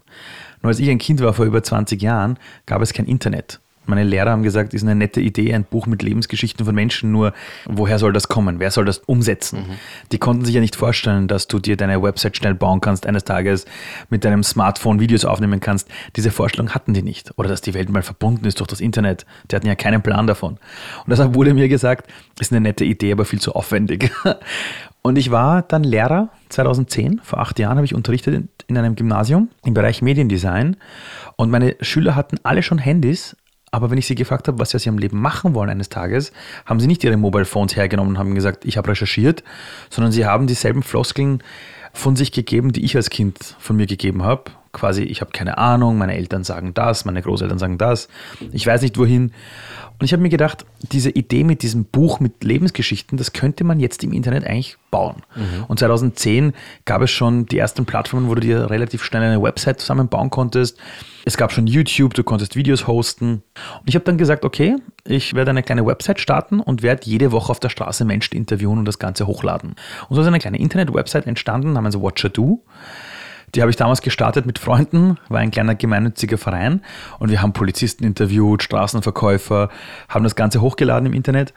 Nur als ich ein Kind war vor über 20 Jahren, gab es kein Internet. Meine Lehrer haben gesagt, ist eine nette Idee, ein Buch mit Lebensgeschichten von Menschen, nur woher soll das kommen? Wer soll das umsetzen? Mhm. Die konnten sich ja nicht vorstellen, dass du dir deine Website schnell bauen kannst, eines Tages mit deinem Smartphone Videos aufnehmen kannst. Diese Vorstellung hatten die nicht. Oder dass die Welt mal verbunden ist durch das Internet. Die hatten ja keinen Plan davon. Und deshalb wurde mir gesagt, ist eine nette Idee, aber viel zu aufwendig. (laughs) Und ich war dann Lehrer 2010, vor acht Jahren habe ich unterrichtet in einem Gymnasium im Bereich Mediendesign und meine Schüler hatten alle schon Handys, aber wenn ich sie gefragt habe, was sie am Leben machen wollen eines Tages, haben sie nicht ihre Mobile Phones hergenommen und haben gesagt, ich habe recherchiert, sondern sie haben dieselben Floskeln von sich gegeben, die ich als Kind von mir gegeben habe. Quasi, ich habe keine Ahnung, meine Eltern sagen das, meine Großeltern sagen das, ich weiß nicht wohin. Und ich habe mir gedacht, diese Idee mit diesem Buch mit Lebensgeschichten, das könnte man jetzt im Internet eigentlich bauen. Mhm. Und 2010 gab es schon die ersten Plattformen, wo du dir relativ schnell eine Website zusammenbauen konntest. Es gab schon YouTube, du konntest Videos hosten. Und ich habe dann gesagt, okay, ich werde eine kleine Website starten und werde jede Woche auf der Straße Menschen interviewen und das Ganze hochladen. Und so ist eine kleine Internet-Website entstanden namens Watcher Do. Die habe ich damals gestartet mit Freunden, war ein kleiner gemeinnütziger Verein und wir haben Polizisten interviewt, Straßenverkäufer, haben das Ganze hochgeladen im Internet.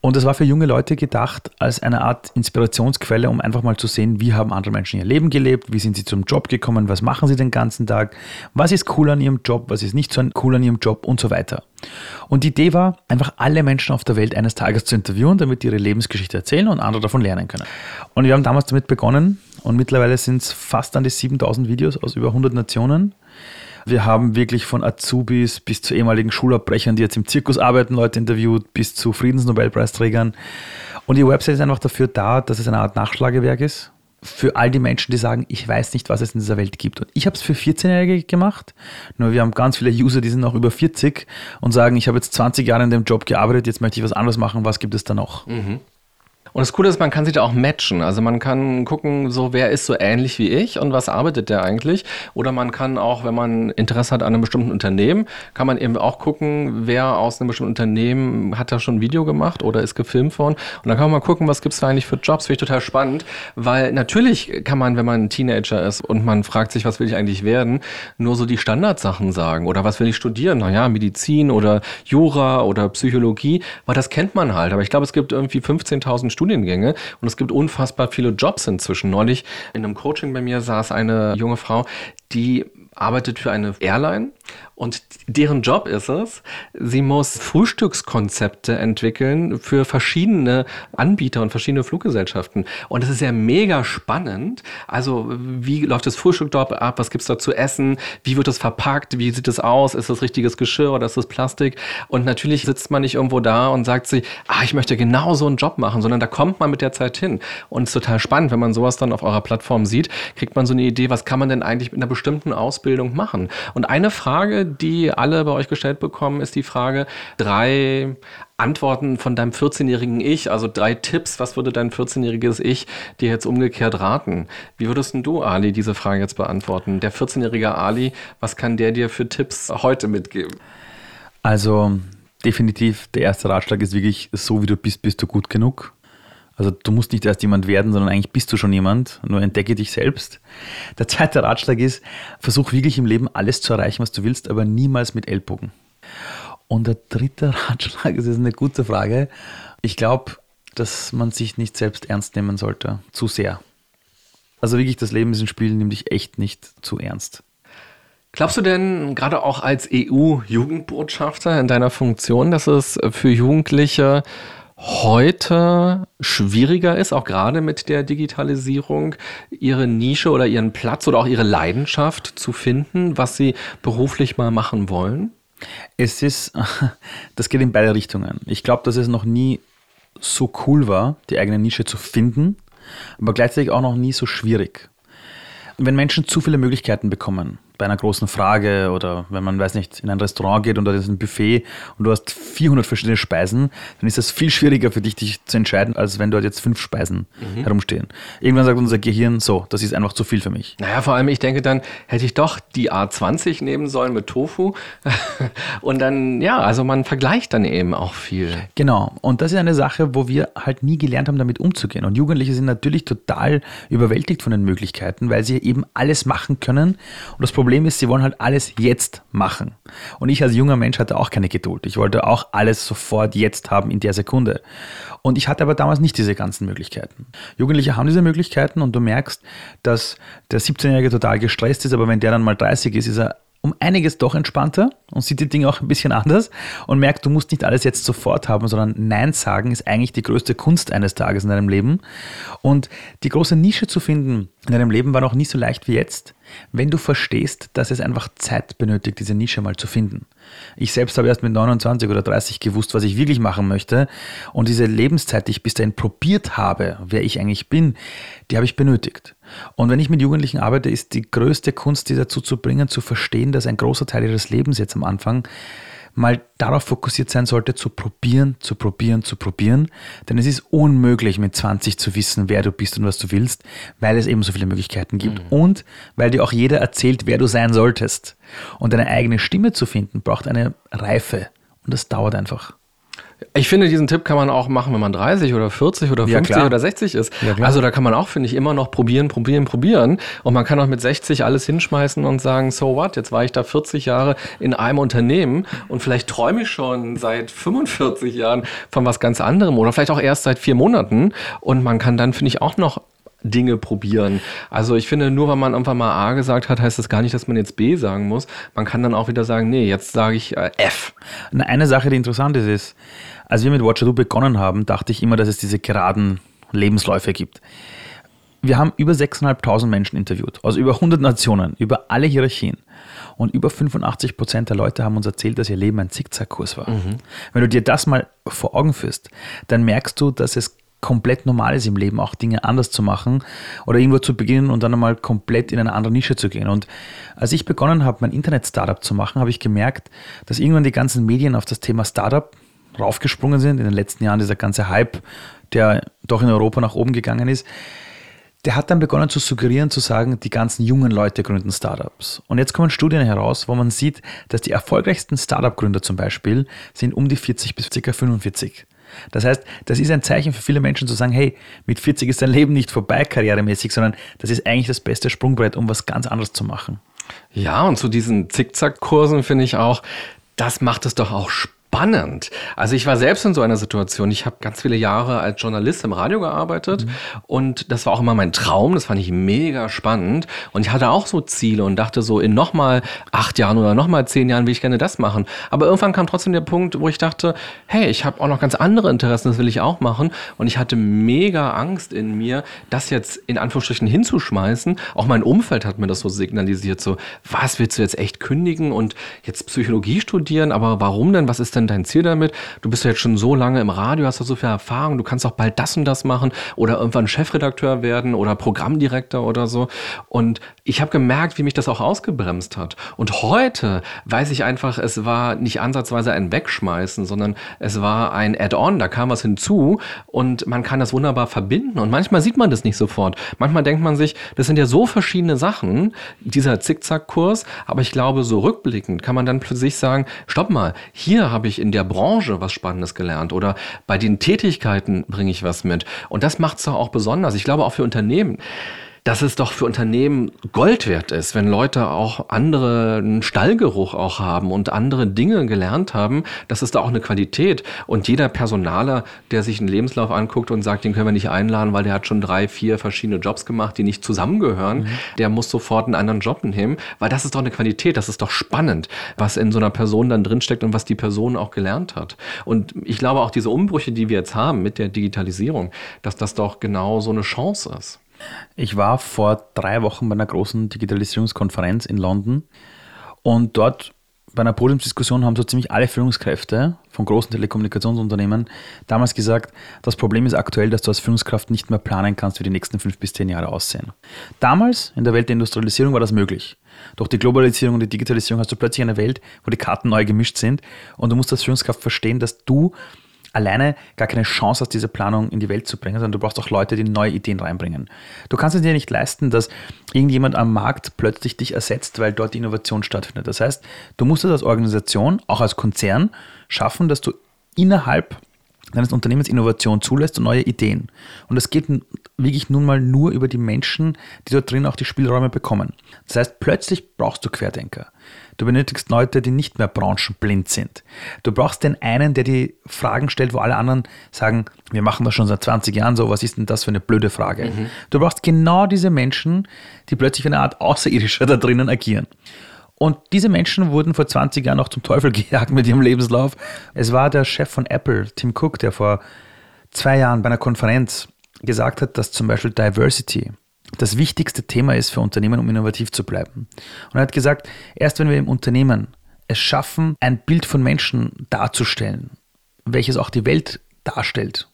Und es war für junge Leute gedacht als eine Art Inspirationsquelle, um einfach mal zu sehen, wie haben andere Menschen ihr Leben gelebt, wie sind sie zum Job gekommen, was machen sie den ganzen Tag, was ist cool an ihrem Job, was ist nicht so cool an ihrem Job und so weiter. Und die Idee war, einfach alle Menschen auf der Welt eines Tages zu interviewen, damit die ihre Lebensgeschichte erzählen und andere davon lernen können. Und wir haben damals damit begonnen und mittlerweile sind es fast an die 7000 Videos aus über 100 Nationen. Wir haben wirklich von Azubis bis zu ehemaligen Schulabbrechern, die jetzt im Zirkus arbeiten, Leute interviewt, bis zu Friedensnobelpreisträgern. Und die Website ist einfach dafür da, dass es eine Art Nachschlagewerk ist. Für all die Menschen, die sagen, ich weiß nicht, was es in dieser Welt gibt. Und ich habe es für 14-Jährige gemacht. Nur wir haben ganz viele User, die sind noch über 40 und sagen, ich habe jetzt 20 Jahre in dem Job gearbeitet, jetzt möchte ich was anderes machen. Was gibt es da noch? Mhm. Und das Coole ist, man kann sich da auch matchen. Also man kann gucken, so wer ist so ähnlich wie ich und was arbeitet der eigentlich. Oder man kann auch, wenn man Interesse hat an einem bestimmten Unternehmen, kann man eben auch gucken, wer aus einem bestimmten Unternehmen hat da schon ein Video gemacht oder ist gefilmt worden. Und dann kann man mal gucken, was gibt es da eigentlich für Jobs. Finde ich total spannend, weil natürlich kann man, wenn man ein Teenager ist und man fragt sich, was will ich eigentlich werden, nur so die Standardsachen sagen. Oder was will ich studieren? Naja, Medizin oder Jura oder Psychologie, weil das kennt man halt. Aber ich glaube, es gibt irgendwie 15.000 Studiengänge und es gibt unfassbar viele Jobs inzwischen. Neulich in einem Coaching bei mir saß eine junge Frau, die arbeitet für eine Airline und deren Job ist es, sie muss Frühstückskonzepte entwickeln für verschiedene Anbieter und verschiedene Fluggesellschaften. Und das ist ja mega spannend. Also, wie läuft das Frühstück dort ab? Was gibt's da zu essen? Wie wird das verpackt? Wie sieht es aus? Ist das richtiges Geschirr oder ist das Plastik? Und natürlich sitzt man nicht irgendwo da und sagt sich, ah, ich möchte genau so einen Job machen, sondern da kommt man mit der Zeit hin. Und es ist total spannend, wenn man sowas dann auf eurer Plattform sieht, kriegt man so eine Idee, was kann man denn eigentlich mit einer bestimmten Ausbildung machen? Und eine Frage, die alle bei euch gestellt bekommen, ist die Frage, drei Antworten von deinem 14-jährigen Ich, also drei Tipps, was würde dein 14-jähriges Ich dir jetzt umgekehrt raten? Wie würdest du, Ali, diese Frage jetzt beantworten? Der 14-jährige Ali, was kann der dir für Tipps heute mitgeben? Also definitiv, der erste Ratschlag ist wirklich, so wie du bist, bist du gut genug. Also du musst nicht erst jemand werden, sondern eigentlich bist du schon jemand. Nur entdecke dich selbst. Der zweite Ratschlag ist, versuch wirklich im Leben alles zu erreichen, was du willst, aber niemals mit Ellbogen. Und der dritte (laughs) Ratschlag, das ist eine gute Frage. Ich glaube, dass man sich nicht selbst ernst nehmen sollte. Zu sehr. Also wirklich, das Leben ist ein Spiel, nimm dich echt nicht zu ernst. Glaubst du denn gerade auch als EU-Jugendbotschafter in deiner Funktion, dass es für Jugendliche heute schwieriger ist, auch gerade mit der Digitalisierung, ihre Nische oder ihren Platz oder auch ihre Leidenschaft zu finden, was sie beruflich mal machen wollen? Es ist, (laughs) das geht in beide Richtungen. Ich glaube, dass es noch nie so cool war, die eigene Nische zu finden, aber gleichzeitig auch noch nie so schwierig. Wenn Menschen zu viele Möglichkeiten bekommen, bei einer großen Frage oder wenn man, weiß nicht, in ein Restaurant geht und da ist ein Buffet und du hast 400 verschiedene Speisen, dann ist das viel schwieriger für dich, dich zu entscheiden, als wenn dort jetzt fünf Speisen mhm. herumstehen. Irgendwann sagt unser Gehirn, so, das ist einfach zu viel für mich. Naja, vor allem, ich denke dann, hätte ich doch die A20 nehmen sollen mit Tofu (laughs) und dann, ja, also man vergleicht dann eben auch viel. Genau, und das ist eine Sache, wo wir halt nie gelernt haben, damit umzugehen. Und Jugendliche sind natürlich total überwältigt von den Möglichkeiten, weil sie eben alles machen können. Und das Problem ist, sie wollen halt alles jetzt machen. Und ich als junger Mensch hatte auch keine Geduld. Ich wollte auch alles sofort jetzt haben in der Sekunde. Und ich hatte aber damals nicht diese ganzen Möglichkeiten. Jugendliche haben diese Möglichkeiten und du merkst, dass der 17-Jährige total gestresst ist, aber wenn der dann mal 30 ist, ist er um einiges doch entspannter und sieht die Dinge auch ein bisschen anders und merkt, du musst nicht alles jetzt sofort haben, sondern Nein sagen ist eigentlich die größte Kunst eines Tages in deinem Leben. Und die große Nische zu finden in deinem Leben war noch nie so leicht wie jetzt, wenn du verstehst, dass es einfach Zeit benötigt, diese Nische mal zu finden. Ich selbst habe erst mit 29 oder 30 gewusst, was ich wirklich machen möchte. Und diese Lebenszeit, die ich bis dahin probiert habe, wer ich eigentlich bin, die habe ich benötigt. Und wenn ich mit Jugendlichen arbeite, ist die größte Kunst, die dazu zu bringen, zu verstehen, dass ein großer Teil ihres Lebens jetzt am Anfang mal darauf fokussiert sein sollte, zu probieren, zu probieren, zu probieren. Denn es ist unmöglich, mit 20 zu wissen, wer du bist und was du willst, weil es eben so viele Möglichkeiten gibt. Mhm. Und weil dir auch jeder erzählt, wer du sein solltest. Und deine eigene Stimme zu finden, braucht eine Reife. Und das dauert einfach. Ich finde, diesen Tipp kann man auch machen, wenn man 30 oder 40 oder 50 ja, oder 60 ist. Ja, also da kann man auch, finde ich, immer noch probieren, probieren, probieren. Und man kann auch mit 60 alles hinschmeißen und sagen, so what, jetzt war ich da 40 Jahre in einem Unternehmen und vielleicht träume ich schon seit 45 Jahren von was ganz anderem oder vielleicht auch erst seit vier Monaten. Und man kann dann, finde ich, auch noch Dinge probieren. Also ich finde, nur weil man irgendwann mal A gesagt hat, heißt das gar nicht, dass man jetzt B sagen muss. Man kann dann auch wieder sagen, nee, jetzt sage ich äh, F. Eine Sache, die interessant ist, ist, als wir mit Watcher Do begonnen haben, dachte ich immer, dass es diese geraden Lebensläufe gibt. Wir haben über 6.500 Menschen interviewt, aus über 100 Nationen, über alle Hierarchien. Und über 85 Prozent der Leute haben uns erzählt, dass ihr Leben ein Zickzackkurs war. Mhm. Wenn du dir das mal vor Augen führst, dann merkst du, dass es komplett normal ist im Leben, auch Dinge anders zu machen oder irgendwo zu beginnen und dann einmal komplett in eine andere Nische zu gehen. Und als ich begonnen habe, mein Internet-Startup zu machen, habe ich gemerkt, dass irgendwann die ganzen Medien auf das Thema Startup raufgesprungen sind. In den letzten Jahren dieser ganze Hype, der doch in Europa nach oben gegangen ist, der hat dann begonnen zu suggerieren, zu sagen, die ganzen jungen Leute gründen Startups. Und jetzt kommen Studien heraus, wo man sieht, dass die erfolgreichsten Startup-Gründer zum Beispiel sind um die 40 bis ca. 45. Das heißt, das ist ein Zeichen für viele Menschen zu sagen, hey, mit 40 ist dein Leben nicht vorbei karrieremäßig, sondern das ist eigentlich das beste Sprungbrett, um was ganz anderes zu machen. Ja, und zu diesen Zickzack-Kursen finde ich auch, das macht es doch auch spannend spannend. Also ich war selbst in so einer Situation. Ich habe ganz viele Jahre als Journalist im Radio gearbeitet mhm. und das war auch immer mein Traum. Das fand ich mega spannend und ich hatte auch so Ziele und dachte so in nochmal acht Jahren oder nochmal zehn Jahren will ich gerne das machen. Aber irgendwann kam trotzdem der Punkt, wo ich dachte, hey, ich habe auch noch ganz andere Interessen, das will ich auch machen und ich hatte mega Angst in mir, das jetzt in Anführungsstrichen hinzuschmeißen. Auch mein Umfeld hat mir das so signalisiert, so was willst du jetzt echt kündigen und jetzt Psychologie studieren, aber warum denn? Was ist denn denn dein Ziel damit? Du bist ja jetzt schon so lange im Radio, hast da so viel Erfahrung, du kannst auch bald das und das machen oder irgendwann Chefredakteur werden oder Programmdirektor oder so. Und ich habe gemerkt, wie mich das auch ausgebremst hat. Und heute weiß ich einfach, es war nicht ansatzweise ein Wegschmeißen, sondern es war ein Add-on, da kam was hinzu und man kann das wunderbar verbinden. Und manchmal sieht man das nicht sofort. Manchmal denkt man sich, das sind ja so verschiedene Sachen, dieser Zickzack-Kurs, aber ich glaube, so rückblickend kann man dann plötzlich sagen, stopp mal, hier habe ich in der Branche was Spannendes gelernt oder bei den Tätigkeiten bringe ich was mit. Und das macht es doch auch besonders. Ich glaube auch für Unternehmen dass es doch für Unternehmen Gold wert ist, wenn Leute auch anderen Stallgeruch auch haben und andere Dinge gelernt haben. Das ist da auch eine Qualität. Und jeder Personaler, der sich einen Lebenslauf anguckt und sagt, den können wir nicht einladen, weil der hat schon drei, vier verschiedene Jobs gemacht, die nicht zusammengehören, mhm. der muss sofort einen anderen Job nehmen, weil das ist doch eine Qualität, das ist doch spannend, was in so einer Person dann drinsteckt und was die Person auch gelernt hat. Und ich glaube auch diese Umbrüche, die wir jetzt haben mit der Digitalisierung, dass das doch genau so eine Chance ist. Ich war vor drei Wochen bei einer großen Digitalisierungskonferenz in London und dort bei einer Podiumsdiskussion haben so ziemlich alle Führungskräfte von großen Telekommunikationsunternehmen damals gesagt, das Problem ist aktuell, dass du als Führungskraft nicht mehr planen kannst, wie die nächsten fünf bis zehn Jahre aussehen. Damals in der Welt der Industrialisierung war das möglich. Durch die Globalisierung und die Digitalisierung hast du plötzlich eine Welt, wo die Karten neu gemischt sind und du musst als Führungskraft verstehen, dass du alleine gar keine Chance hast, diese Planung in die Welt zu bringen, sondern du brauchst auch Leute, die neue Ideen reinbringen. Du kannst es dir nicht leisten, dass irgendjemand am Markt plötzlich dich ersetzt, weil dort die Innovation stattfindet. Das heißt, du musst es als Organisation, auch als Konzern, schaffen, dass du innerhalb deines Unternehmens Innovation zulässt und neue Ideen. Und das geht wirklich nun mal nur über die Menschen, die dort drin auch die Spielräume bekommen. Das heißt, plötzlich brauchst du Querdenker. Du benötigst Leute, die nicht mehr branchenblind sind. Du brauchst den einen, der die Fragen stellt, wo alle anderen sagen, wir machen das schon seit 20 Jahren so, was ist denn das für eine blöde Frage? Mhm. Du brauchst genau diese Menschen, die plötzlich wie eine Art Außerirdischer da drinnen agieren. Und diese Menschen wurden vor 20 Jahren auch zum Teufel (laughs) gejagt mit ihrem Lebenslauf. Es war der Chef von Apple, Tim Cook, der vor zwei Jahren bei einer Konferenz gesagt hat, dass zum Beispiel Diversity das wichtigste Thema ist für Unternehmen, um innovativ zu bleiben. Und er hat gesagt, erst wenn wir im Unternehmen es schaffen, ein Bild von Menschen darzustellen, welches auch die Welt darstellt,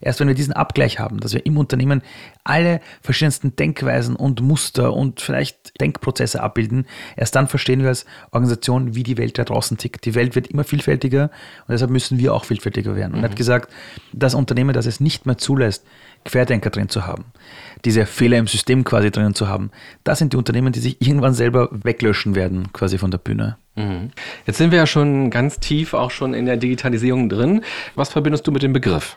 erst wenn wir diesen Abgleich haben, dass wir im Unternehmen alle verschiedensten Denkweisen und Muster und vielleicht Denkprozesse abbilden, erst dann verstehen wir als Organisation, wie die Welt da draußen tickt. Die Welt wird immer vielfältiger und deshalb müssen wir auch vielfältiger werden. Und er hat mhm. gesagt, das Unternehmen, das es nicht mehr zulässt, Querdenker drin zu haben, diese Fehler im System quasi drinnen zu haben, das sind die Unternehmen, die sich irgendwann selber weglöschen werden, quasi von der Bühne. Mhm. Jetzt sind wir ja schon ganz tief auch schon in der Digitalisierung drin. Was verbindest du mit dem Begriff?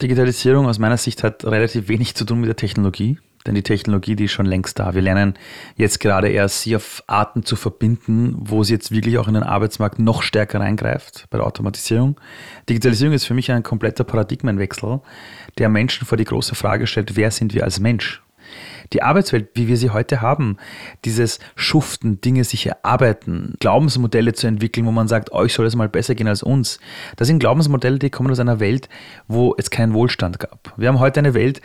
Digitalisierung aus meiner Sicht hat relativ wenig zu tun mit der Technologie, denn die Technologie, die ist schon längst da. Wir lernen jetzt gerade erst, sie auf Arten zu verbinden, wo sie jetzt wirklich auch in den Arbeitsmarkt noch stärker reingreift bei der Automatisierung. Digitalisierung ist für mich ein kompletter Paradigmenwechsel, der Menschen vor die große Frage stellt, wer sind wir als Mensch? Die Arbeitswelt, wie wir sie heute haben, dieses Schuften, Dinge sich erarbeiten, Glaubensmodelle zu entwickeln, wo man sagt, euch soll es mal besser gehen als uns, das sind Glaubensmodelle, die kommen aus einer Welt, wo es keinen Wohlstand gab. Wir haben heute eine Welt,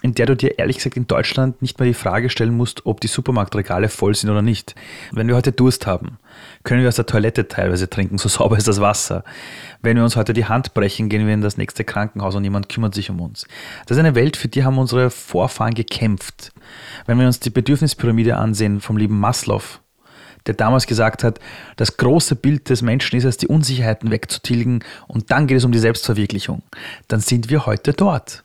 in der du dir ehrlich gesagt in Deutschland nicht mehr die Frage stellen musst, ob die Supermarktregale voll sind oder nicht. Wenn wir heute Durst haben, können wir aus der Toilette teilweise trinken, so (laughs) sauber ist das Wasser. Wenn wir uns heute die Hand brechen, gehen wir in das nächste Krankenhaus und jemand kümmert sich um uns. Das ist eine Welt, für die haben unsere Vorfahren gekämpft. Wenn wir uns die Bedürfnispyramide ansehen vom lieben Maslow, der damals gesagt hat, das große Bild des Menschen ist es, die Unsicherheiten wegzutilgen und dann geht es um die Selbstverwirklichung. Dann sind wir heute dort.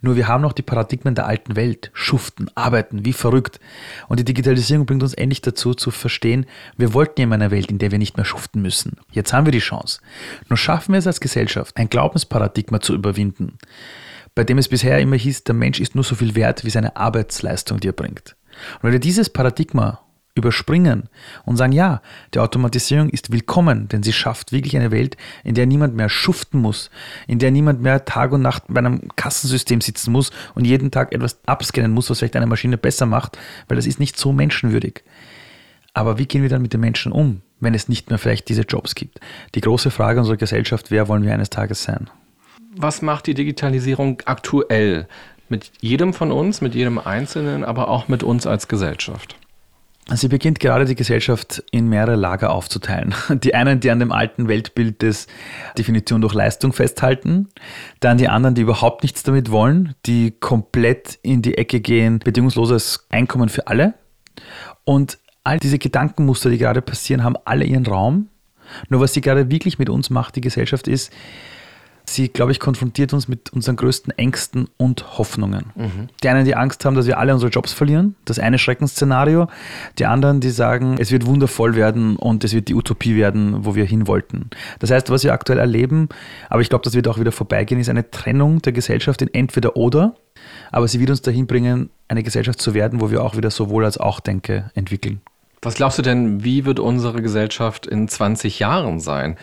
Nur wir haben noch die Paradigmen der alten Welt, schuften, arbeiten, wie verrückt. Und die Digitalisierung bringt uns endlich dazu zu verstehen, wir wollten ja in einer Welt, in der wir nicht mehr schuften müssen. Jetzt haben wir die Chance. Nur schaffen wir es als Gesellschaft, ein Glaubensparadigma zu überwinden, bei dem es bisher immer hieß, der Mensch ist nur so viel wert wie seine Arbeitsleistung, die er bringt. Und wenn wir dieses Paradigma überspringen und sagen, ja, die Automatisierung ist willkommen, denn sie schafft wirklich eine Welt, in der niemand mehr schuften muss, in der niemand mehr Tag und Nacht bei einem Kassensystem sitzen muss und jeden Tag etwas abscannen muss, was vielleicht eine Maschine besser macht, weil das ist nicht so menschenwürdig. Aber wie gehen wir dann mit den Menschen um, wenn es nicht mehr vielleicht diese Jobs gibt? Die große Frage unserer Gesellschaft, wer wollen wir eines Tages sein? Was macht die Digitalisierung aktuell mit jedem von uns, mit jedem Einzelnen, aber auch mit uns als Gesellschaft? Sie beginnt gerade die Gesellschaft in mehrere Lager aufzuteilen. (laughs) Die einen, die an dem alten Weltbild des Definition durch Leistung festhalten, dann die anderen, die überhaupt nichts damit wollen, die komplett in die Ecke gehen, bedingungsloses Einkommen für alle. Und all diese Gedankenmuster, die gerade passieren, haben alle ihren Raum. Nur was sie gerade wirklich mit uns macht, die Gesellschaft, ist, sie, glaube ich, konfrontiert uns mit unseren größten Ängsten und Hoffnungen. Mhm. Die einen, die Angst haben, dass wir alle unsere Jobs verlieren, das eine Schreckensszenario. Die anderen, die sagen, es wird wundervoll werden und es wird die Utopie werden, wo wir hin wollten. Das heißt, was wir aktuell erleben, aber ich glaube, das wird auch wieder vorbeigehen, ist eine Trennung der Gesellschaft in entweder oder. Aber sie wird uns dahin bringen, eine Gesellschaft zu werden, wo wir auch wieder sowohl als auch Denke entwickeln. Was glaubst du denn, wie wird unsere Gesellschaft in 20 Jahren sein?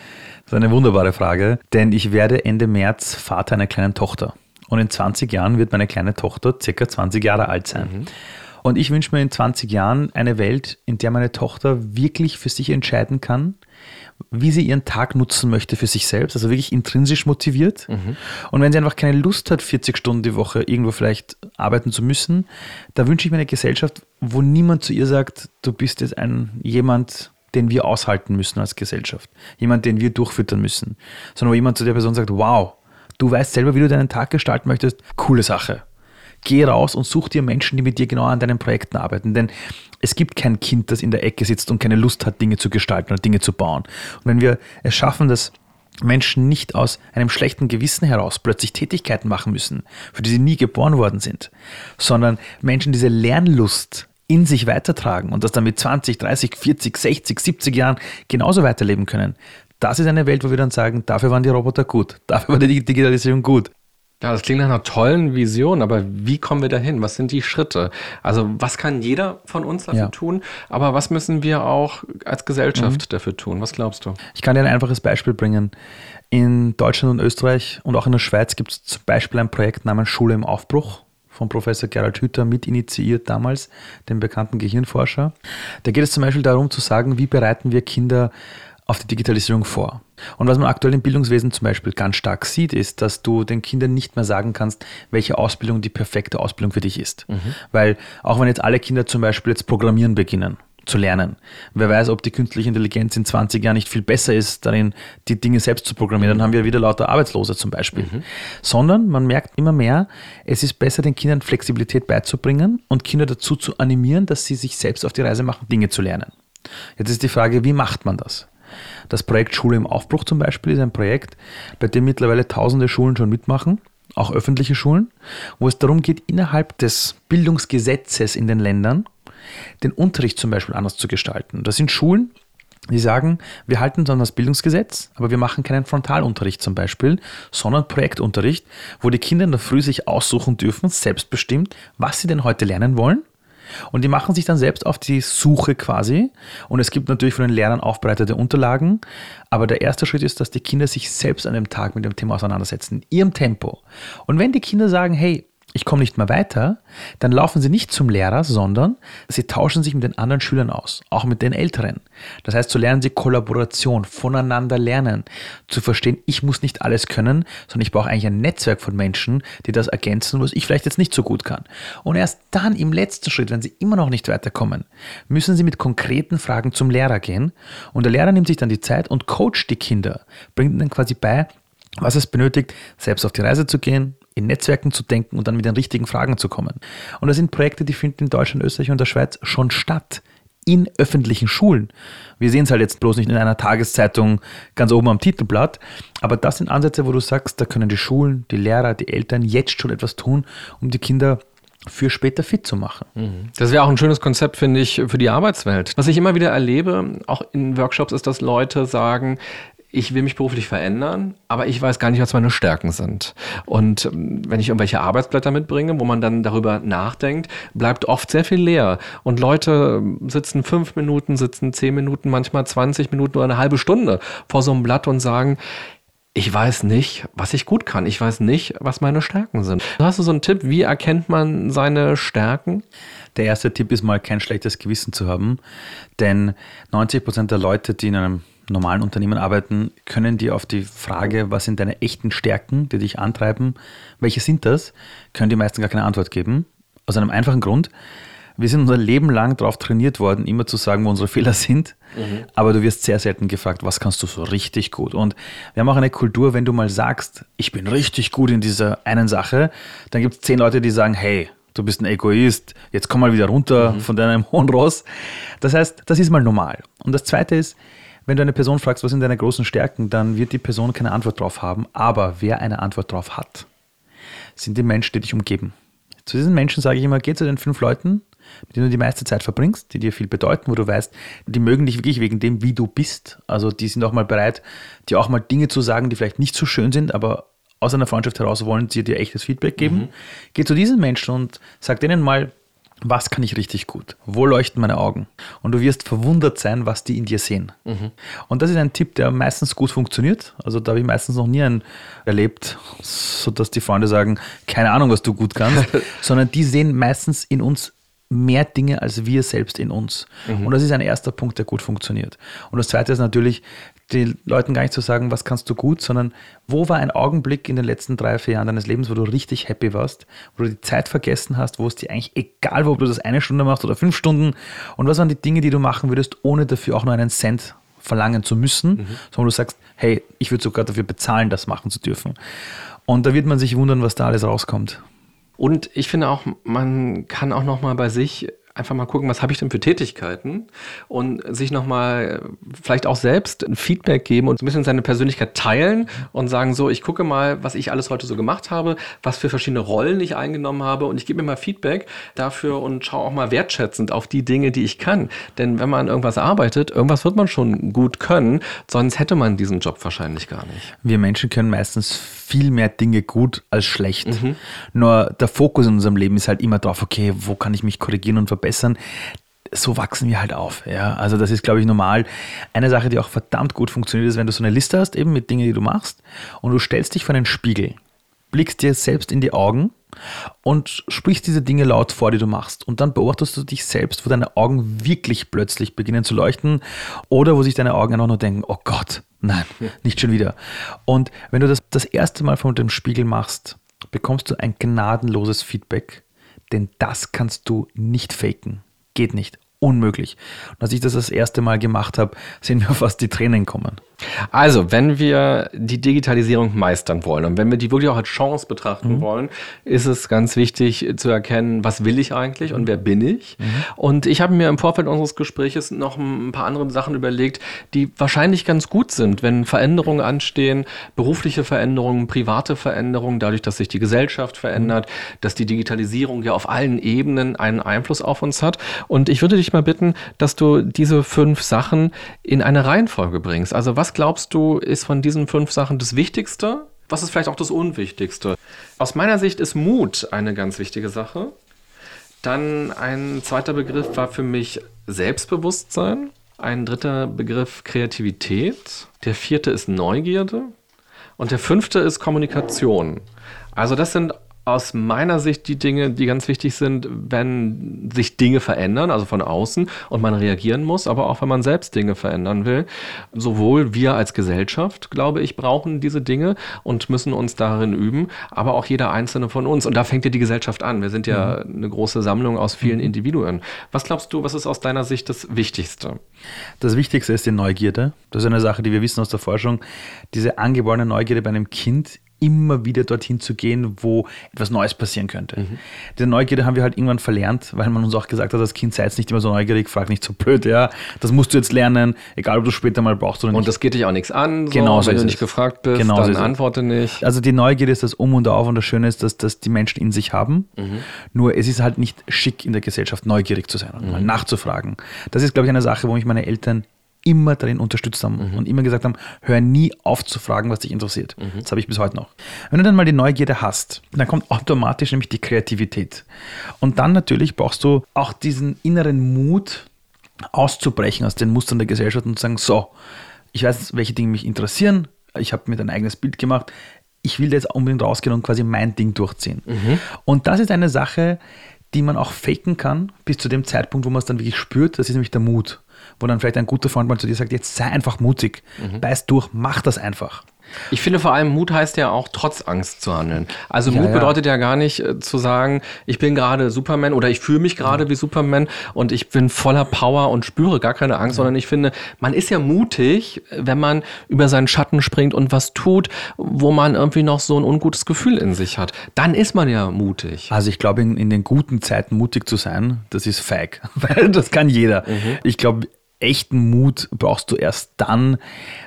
Das ist eine wunderbare Frage, denn ich werde Ende März Vater einer kleinen Tochter. Und in 20 Jahren wird meine kleine Tochter circa 20 Jahre alt sein. Mhm. Und ich wünsche mir in 20 Jahren eine Welt, in der meine Tochter wirklich für sich entscheiden kann, wie sie ihren Tag nutzen möchte für sich selbst, also wirklich intrinsisch motiviert. Mhm. Und wenn sie einfach keine Lust hat, 40 Stunden die Woche irgendwo vielleicht arbeiten zu müssen, da wünsche ich mir eine Gesellschaft, wo niemand zu ihr sagt, du bist jetzt ein jemand, den wir aushalten müssen als Gesellschaft. Jemand, den wir durchfüttern müssen. Sondern wo jemand zu der Person sagt, wow, du weißt selber, wie du deinen Tag gestalten möchtest, coole Sache. Geh raus und such dir Menschen, die mit dir genau an deinen Projekten arbeiten. Denn es gibt kein Kind, das in der Ecke sitzt und keine Lust hat, Dinge zu gestalten oder Dinge zu bauen. Und wenn wir es schaffen, dass Menschen nicht aus einem schlechten Gewissen heraus plötzlich Tätigkeiten machen müssen, für die sie nie geboren worden sind, sondern Menschen diese Lernlust in sich weitertragen und das dann mit 20, 30, 40, 60, 70 Jahren genauso weiterleben können. Das ist eine Welt, wo wir dann sagen, dafür waren die Roboter gut, (laughs) dafür war die Digitalisierung gut. Ja, das klingt nach einer tollen Vision, aber wie kommen wir dahin? Was sind die Schritte? Also, was kann jeder von uns dafür ja. tun? Aber was müssen wir auch als Gesellschaft mhm. dafür tun? Was glaubst du? Ich kann dir ein einfaches Beispiel bringen. In Deutschland und Österreich und auch in der Schweiz gibt es zum Beispiel ein Projekt namens Schule im Aufbruch von Professor Gerald Hüther mit initiiert damals, dem bekannten Gehirnforscher. Da geht es zum Beispiel darum zu sagen, wie bereiten wir Kinder auf die Digitalisierung vor. Und was man aktuell im Bildungswesen zum Beispiel ganz stark sieht, ist, dass du den Kindern nicht mehr sagen kannst, welche Ausbildung die perfekte Ausbildung für dich ist. Mhm. Weil auch wenn jetzt alle Kinder zum Beispiel jetzt Programmieren beginnen, zu lernen. Wer weiß, ob die künstliche Intelligenz in 20 Jahren nicht viel besser ist, darin die Dinge selbst zu programmieren. Dann haben wir wieder lauter Arbeitslose zum Beispiel. Mhm. Sondern man merkt immer mehr, es ist besser, den Kindern Flexibilität beizubringen und Kinder dazu zu animieren, dass sie sich selbst auf die Reise machen, Dinge zu lernen. Jetzt ist die Frage, wie macht man das? Das Projekt Schule im Aufbruch zum Beispiel ist ein Projekt, bei dem mittlerweile tausende Schulen schon mitmachen, auch öffentliche Schulen, wo es darum geht, innerhalb des Bildungsgesetzes in den Ländern den Unterricht zum Beispiel anders zu gestalten. Das sind Schulen, die sagen, wir halten uns an das Bildungsgesetz, aber wir machen keinen Frontalunterricht zum Beispiel, sondern Projektunterricht, wo die Kinder in der Früh sich aussuchen dürfen, selbstbestimmt, was sie denn heute lernen wollen und die machen sich dann selbst auf die Suche quasi. Und es gibt natürlich von den Lehrern aufbereitete Unterlagen. Aber der erste Schritt ist, dass die Kinder sich selbst an dem Tag mit dem Thema auseinandersetzen, in ihrem Tempo. Und wenn die Kinder sagen, hey, ich komme nicht mehr weiter, dann laufen sie nicht zum Lehrer, sondern sie tauschen sich mit den anderen Schülern aus, auch mit den Älteren. Das heißt, so lernen sie Kollaboration, voneinander lernen, zu verstehen, ich muss nicht alles können, sondern ich brauche eigentlich ein Netzwerk von Menschen, die das ergänzen, was ich vielleicht jetzt nicht so gut kann. Und erst dann im letzten Schritt, wenn sie immer noch nicht weiterkommen, müssen sie mit konkreten Fragen zum Lehrer gehen und der Lehrer nimmt sich dann die Zeit und coacht die Kinder, bringt ihnen quasi bei, was es benötigt, selbst auf die Reise zu gehen, in Netzwerken zu denken und dann mit den richtigen Fragen zu kommen. Und das sind Projekte, die finden in Deutschland, Österreich und der Schweiz schon statt. In öffentlichen Schulen. Wir sehen es halt jetzt bloß nicht in einer Tageszeitung ganz oben am Titelblatt, aber das sind Ansätze, wo du sagst, da können die Schulen, die Lehrer, die Eltern jetzt schon etwas tun, um die Kinder für später fit zu machen. Mhm. Das wäre auch ein schönes Konzept, finde ich, für die Arbeitswelt. Was ich immer wieder erlebe, auch in Workshops, ist, dass Leute sagen, ich will mich beruflich verändern, aber ich weiß gar nicht, was meine Stärken sind. Und ähm, wenn ich irgendwelche Arbeitsblätter mitbringe, wo man dann darüber nachdenkt, bleibt oft sehr viel leer. Und Leute sitzen fünf Minuten, sitzen zehn Minuten, manchmal 20 Minuten oder eine halbe Stunde vor so einem Blatt und sagen, ich weiß nicht, was ich gut kann. Ich weiß nicht, was meine Stärken sind. Hast du so einen Tipp, wie erkennt man seine Stärken? Der erste Tipp ist mal kein schlechtes Gewissen zu haben, denn 90 Prozent der Leute, die in einem normalen Unternehmen arbeiten, können die auf die Frage, was sind deine echten Stärken, die dich antreiben, welche sind das, können die meisten gar keine Antwort geben. Aus einem einfachen Grund. Wir sind unser Leben lang darauf trainiert worden, immer zu sagen, wo unsere Fehler sind. Mhm. Aber du wirst sehr selten gefragt, was kannst du so richtig gut? Und wir haben auch eine Kultur, wenn du mal sagst, ich bin richtig gut in dieser einen Sache, dann gibt es zehn Leute, die sagen, hey, du bist ein Egoist, jetzt komm mal wieder runter mhm. von deinem (laughs) hohen Ross. Das heißt, das ist mal normal. Und das Zweite ist, wenn du eine Person fragst, was sind deine großen Stärken, dann wird die Person keine Antwort drauf haben. Aber wer eine Antwort drauf hat, sind die Menschen, die dich umgeben. Zu diesen Menschen sage ich immer, geh zu den fünf Leuten, mit denen du die meiste Zeit verbringst, die dir viel bedeuten, wo du weißt, die mögen dich wirklich wegen dem, wie du bist. Also die sind auch mal bereit, dir auch mal Dinge zu sagen, die vielleicht nicht so schön sind, aber aus einer Freundschaft heraus wollen sie dir echtes Feedback geben. Mhm. Geh zu diesen Menschen und sag denen mal, was kann ich richtig gut? Wo leuchten meine Augen? Und du wirst verwundert sein, was die in dir sehen. Mhm. Und das ist ein Tipp, der meistens gut funktioniert. Also da habe ich meistens noch nie einen erlebt, sodass die Freunde sagen, keine Ahnung, was du gut kannst, (laughs) sondern die sehen meistens in uns mehr Dinge als wir selbst in uns. Mhm. Und das ist ein erster Punkt, der gut funktioniert. Und das zweite ist natürlich, den Leuten gar nicht zu sagen, was kannst du gut, sondern wo war ein Augenblick in den letzten drei, vier Jahren deines Lebens, wo du richtig happy warst, wo du die Zeit vergessen hast, wo es dir eigentlich egal war, ob du das eine Stunde machst oder fünf Stunden und was waren die Dinge, die du machen würdest, ohne dafür auch nur einen Cent verlangen zu müssen, mhm. sondern du sagst, hey, ich würde sogar dafür bezahlen, das machen zu dürfen. Und da wird man sich wundern, was da alles rauskommt. Und ich finde auch, man kann auch noch mal bei sich einfach mal gucken, was habe ich denn für Tätigkeiten und sich nochmal vielleicht auch selbst ein Feedback geben und ein bisschen seine Persönlichkeit teilen und sagen so, ich gucke mal, was ich alles heute so gemacht habe, was für verschiedene Rollen ich eingenommen habe und ich gebe mir mal Feedback dafür und schaue auch mal wertschätzend auf die Dinge, die ich kann. Denn wenn man an irgendwas arbeitet, irgendwas wird man schon gut können, sonst hätte man diesen Job wahrscheinlich gar nicht. Wir Menschen können meistens viel mehr Dinge gut als schlecht. Mhm. Nur der Fokus in unserem Leben ist halt immer drauf, okay, wo kann ich mich korrigieren und verbessern? So wachsen wir halt auf. Ja? Also das ist, glaube ich, normal. Eine Sache, die auch verdammt gut funktioniert, ist, wenn du so eine Liste hast, eben mit Dingen, die du machst, und du stellst dich vor einen Spiegel, blickst dir selbst in die Augen und sprichst diese Dinge laut vor, die du machst. Und dann beobachtest du dich selbst, wo deine Augen wirklich plötzlich beginnen zu leuchten oder wo sich deine Augen einfach nur denken, oh Gott, nein, nicht schon wieder. Und wenn du das das erste Mal vor dem Spiegel machst, bekommst du ein gnadenloses Feedback, denn das kannst du nicht faken. Geht nicht. Unmöglich. Und als ich das das erste Mal gemacht habe, sind mir (laughs) fast die Tränen kommen. Also, wenn wir die Digitalisierung meistern wollen und wenn wir die wirklich auch als Chance betrachten mhm. wollen, ist es ganz wichtig zu erkennen, was will ich eigentlich und wer bin ich. Mhm. Und ich habe mir im Vorfeld unseres Gesprächs noch ein paar andere Sachen überlegt, die wahrscheinlich ganz gut sind, wenn Veränderungen anstehen, berufliche Veränderungen, private Veränderungen, dadurch, dass sich die Gesellschaft verändert, mhm. dass die Digitalisierung ja auf allen Ebenen einen Einfluss auf uns hat. Und ich würde dich mal bitten, dass du diese fünf Sachen in eine Reihenfolge bringst. Also was glaubst du, ist von diesen fünf Sachen das Wichtigste? Was ist vielleicht auch das Unwichtigste? Aus meiner Sicht ist Mut eine ganz wichtige Sache. Dann ein zweiter Begriff war für mich Selbstbewusstsein. Ein dritter Begriff Kreativität. Der vierte ist Neugierde. Und der fünfte ist Kommunikation. Also das sind aus meiner Sicht die Dinge, die ganz wichtig sind, wenn sich Dinge verändern, also von außen und man reagieren muss, aber auch wenn man selbst Dinge verändern will. Sowohl wir als Gesellschaft, glaube ich, brauchen diese Dinge und müssen uns darin üben, aber auch jeder einzelne von uns. Und da fängt ja die Gesellschaft an. Wir sind ja mhm. eine große Sammlung aus vielen mhm. Individuen. Was glaubst du, was ist aus deiner Sicht das Wichtigste? Das Wichtigste ist die Neugierde. Das ist eine Sache, die wir wissen aus der Forschung. Diese angeborene Neugierde bei einem Kind immer wieder dorthin zu gehen, wo etwas Neues passieren könnte. Mhm. Diese Neugierde haben wir halt irgendwann verlernt, weil man uns auch gesagt hat, als Kind sei jetzt nicht immer so neugierig, frag nicht so blöd, ja, das musst du jetzt lernen, egal ob du später mal brauchst oder nicht. Und das geht dich auch nichts an, so, genau so wenn du nicht gefragt bist, genau dann so antworte nicht. Also die Neugierde ist das Um und Auf und das Schöne ist, dass das die Menschen in sich haben, mhm. nur es ist halt nicht schick in der Gesellschaft, neugierig zu sein und mhm. mal nachzufragen. Das ist, glaube ich, eine Sache, wo mich meine Eltern immer darin unterstützt haben mhm. und immer gesagt haben, hör nie auf zu fragen, was dich interessiert. Mhm. Das habe ich bis heute noch. Wenn du dann mal die Neugierde hast, dann kommt automatisch nämlich die Kreativität. Und dann natürlich brauchst du auch diesen inneren Mut, auszubrechen aus den Mustern der Gesellschaft und zu sagen, so, ich weiß, welche Dinge mich interessieren, ich habe mir ein eigenes Bild gemacht, ich will jetzt unbedingt rausgehen und quasi mein Ding durchziehen. Mhm. Und das ist eine Sache, die man auch faken kann, bis zu dem Zeitpunkt, wo man es dann wirklich spürt, das ist nämlich der Mut wo dann vielleicht ein guter Freund mal zu dir sagt, jetzt sei einfach mutig, mhm. beiß durch, mach das einfach. Ich finde vor allem, Mut heißt ja auch, trotz Angst zu handeln. Also ja, Mut ja. bedeutet ja gar nicht äh, zu sagen, ich bin gerade Superman oder ich fühle mich gerade ja. wie Superman und ich bin voller Power und spüre gar keine Angst, sondern ich finde, man ist ja mutig, wenn man über seinen Schatten springt und was tut, wo man irgendwie noch so ein ungutes Gefühl in sich hat. Dann ist man ja mutig. Also ich glaube, in, in den guten Zeiten mutig zu sein, das ist feig, (laughs) weil das kann jeder. Mhm. Ich glaube, echten Mut brauchst du erst dann,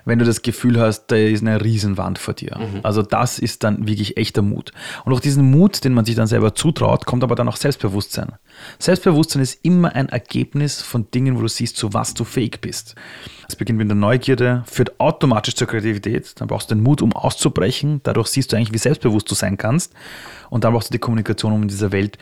wenn du das Gefühl hast, da ist eine Riesenwand vor dir. Mhm. Also das ist dann wirklich echter Mut. Und auch diesen Mut, den man sich dann selber zutraut, kommt aber dann auch Selbstbewusstsein. Selbstbewusstsein ist immer ein Ergebnis von Dingen, wo du siehst, zu was du fähig bist. Es beginnt mit der Neugierde, führt automatisch zur Kreativität. Dann brauchst du den Mut, um auszubrechen. Dadurch siehst du eigentlich, wie selbstbewusst du sein kannst. Und dann brauchst du die Kommunikation, um in dieser Welt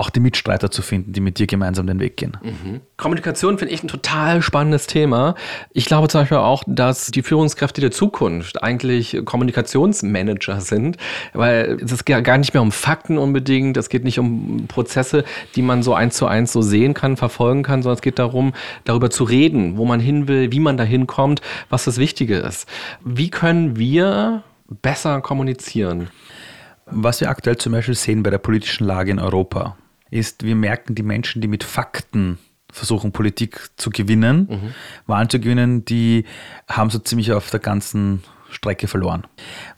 auch die Mitstreiter zu finden, die mit dir gemeinsam den Weg gehen. Mhm. Kommunikation finde ich ein total spannendes Thema. Ich glaube zum Beispiel auch, dass die Führungskräfte der Zukunft eigentlich Kommunikationsmanager sind, weil es geht gar nicht mehr um Fakten unbedingt, es geht nicht um Prozesse, die man so eins zu eins so sehen kann, verfolgen kann, sondern es geht darum, darüber zu reden, wo man hin will, wie man da hinkommt, was das Wichtige ist. Wie können wir besser kommunizieren? Was wir aktuell zum Beispiel sehen bei der politischen Lage in Europa, ist, wir merken die Menschen, die mit Fakten versuchen, Politik zu gewinnen, mhm. Wahlen zu gewinnen, die haben so ziemlich auf der ganzen Strecke verloren.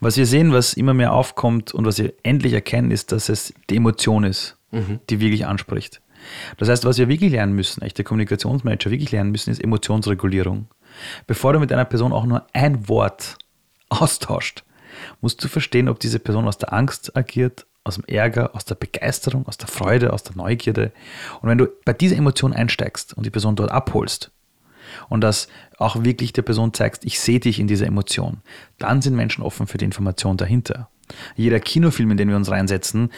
Was wir sehen, was immer mehr aufkommt und was wir endlich erkennen, ist, dass es die Emotion ist, mhm. die wirklich anspricht. Das heißt, was wir wirklich lernen müssen, echte Kommunikationsmanager wirklich lernen müssen, ist Emotionsregulierung. Bevor du mit einer Person auch nur ein Wort (laughs) austauscht, musst du verstehen, ob diese Person aus der Angst agiert, aus dem Ärger, aus der Begeisterung, aus der Freude, aus der Neugierde. Und wenn du bei dieser Emotion einsteigst und die Person dort abholst und das auch wirklich der Person zeigst, ich sehe dich in dieser Emotion, dann sind Menschen offen für die Information dahinter. Jeder Kinofilm, in den wir uns reinsetzen,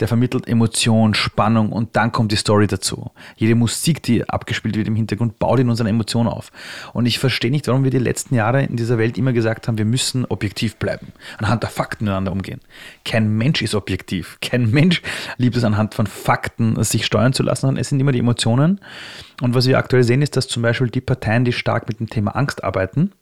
der vermittelt Emotion, Spannung und dann kommt die Story dazu. Jede Musik, die abgespielt wird im Hintergrund, baut in unsere Emotion auf. Und ich verstehe nicht, warum wir die letzten Jahre in dieser Welt immer gesagt haben, wir müssen objektiv bleiben, anhand der Fakten miteinander umgehen. Kein Mensch ist objektiv. Kein Mensch liebt es anhand von Fakten sich steuern zu lassen, sondern es sind immer die Emotionen. Und was wir aktuell sehen, ist, dass zum Beispiel die Parteien, die stark mit dem Thema Angst arbeiten,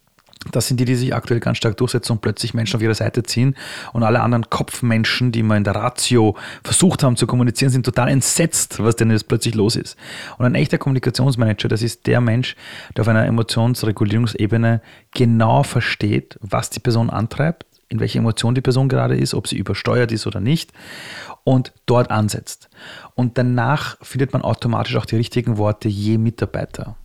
das sind die, die sich aktuell ganz stark durchsetzen und plötzlich Menschen auf ihre Seite ziehen. Und alle anderen Kopfmenschen, die mal in der Ratio versucht haben zu kommunizieren, sind total entsetzt, was denn jetzt plötzlich los ist. Und ein echter Kommunikationsmanager, das ist der Mensch, der auf einer Emotionsregulierungsebene genau versteht, was die Person antreibt, in welcher Emotion die Person gerade ist, ob sie übersteuert ist oder nicht und dort ansetzt. Und danach findet man automatisch auch die richtigen Worte je Mitarbeiter.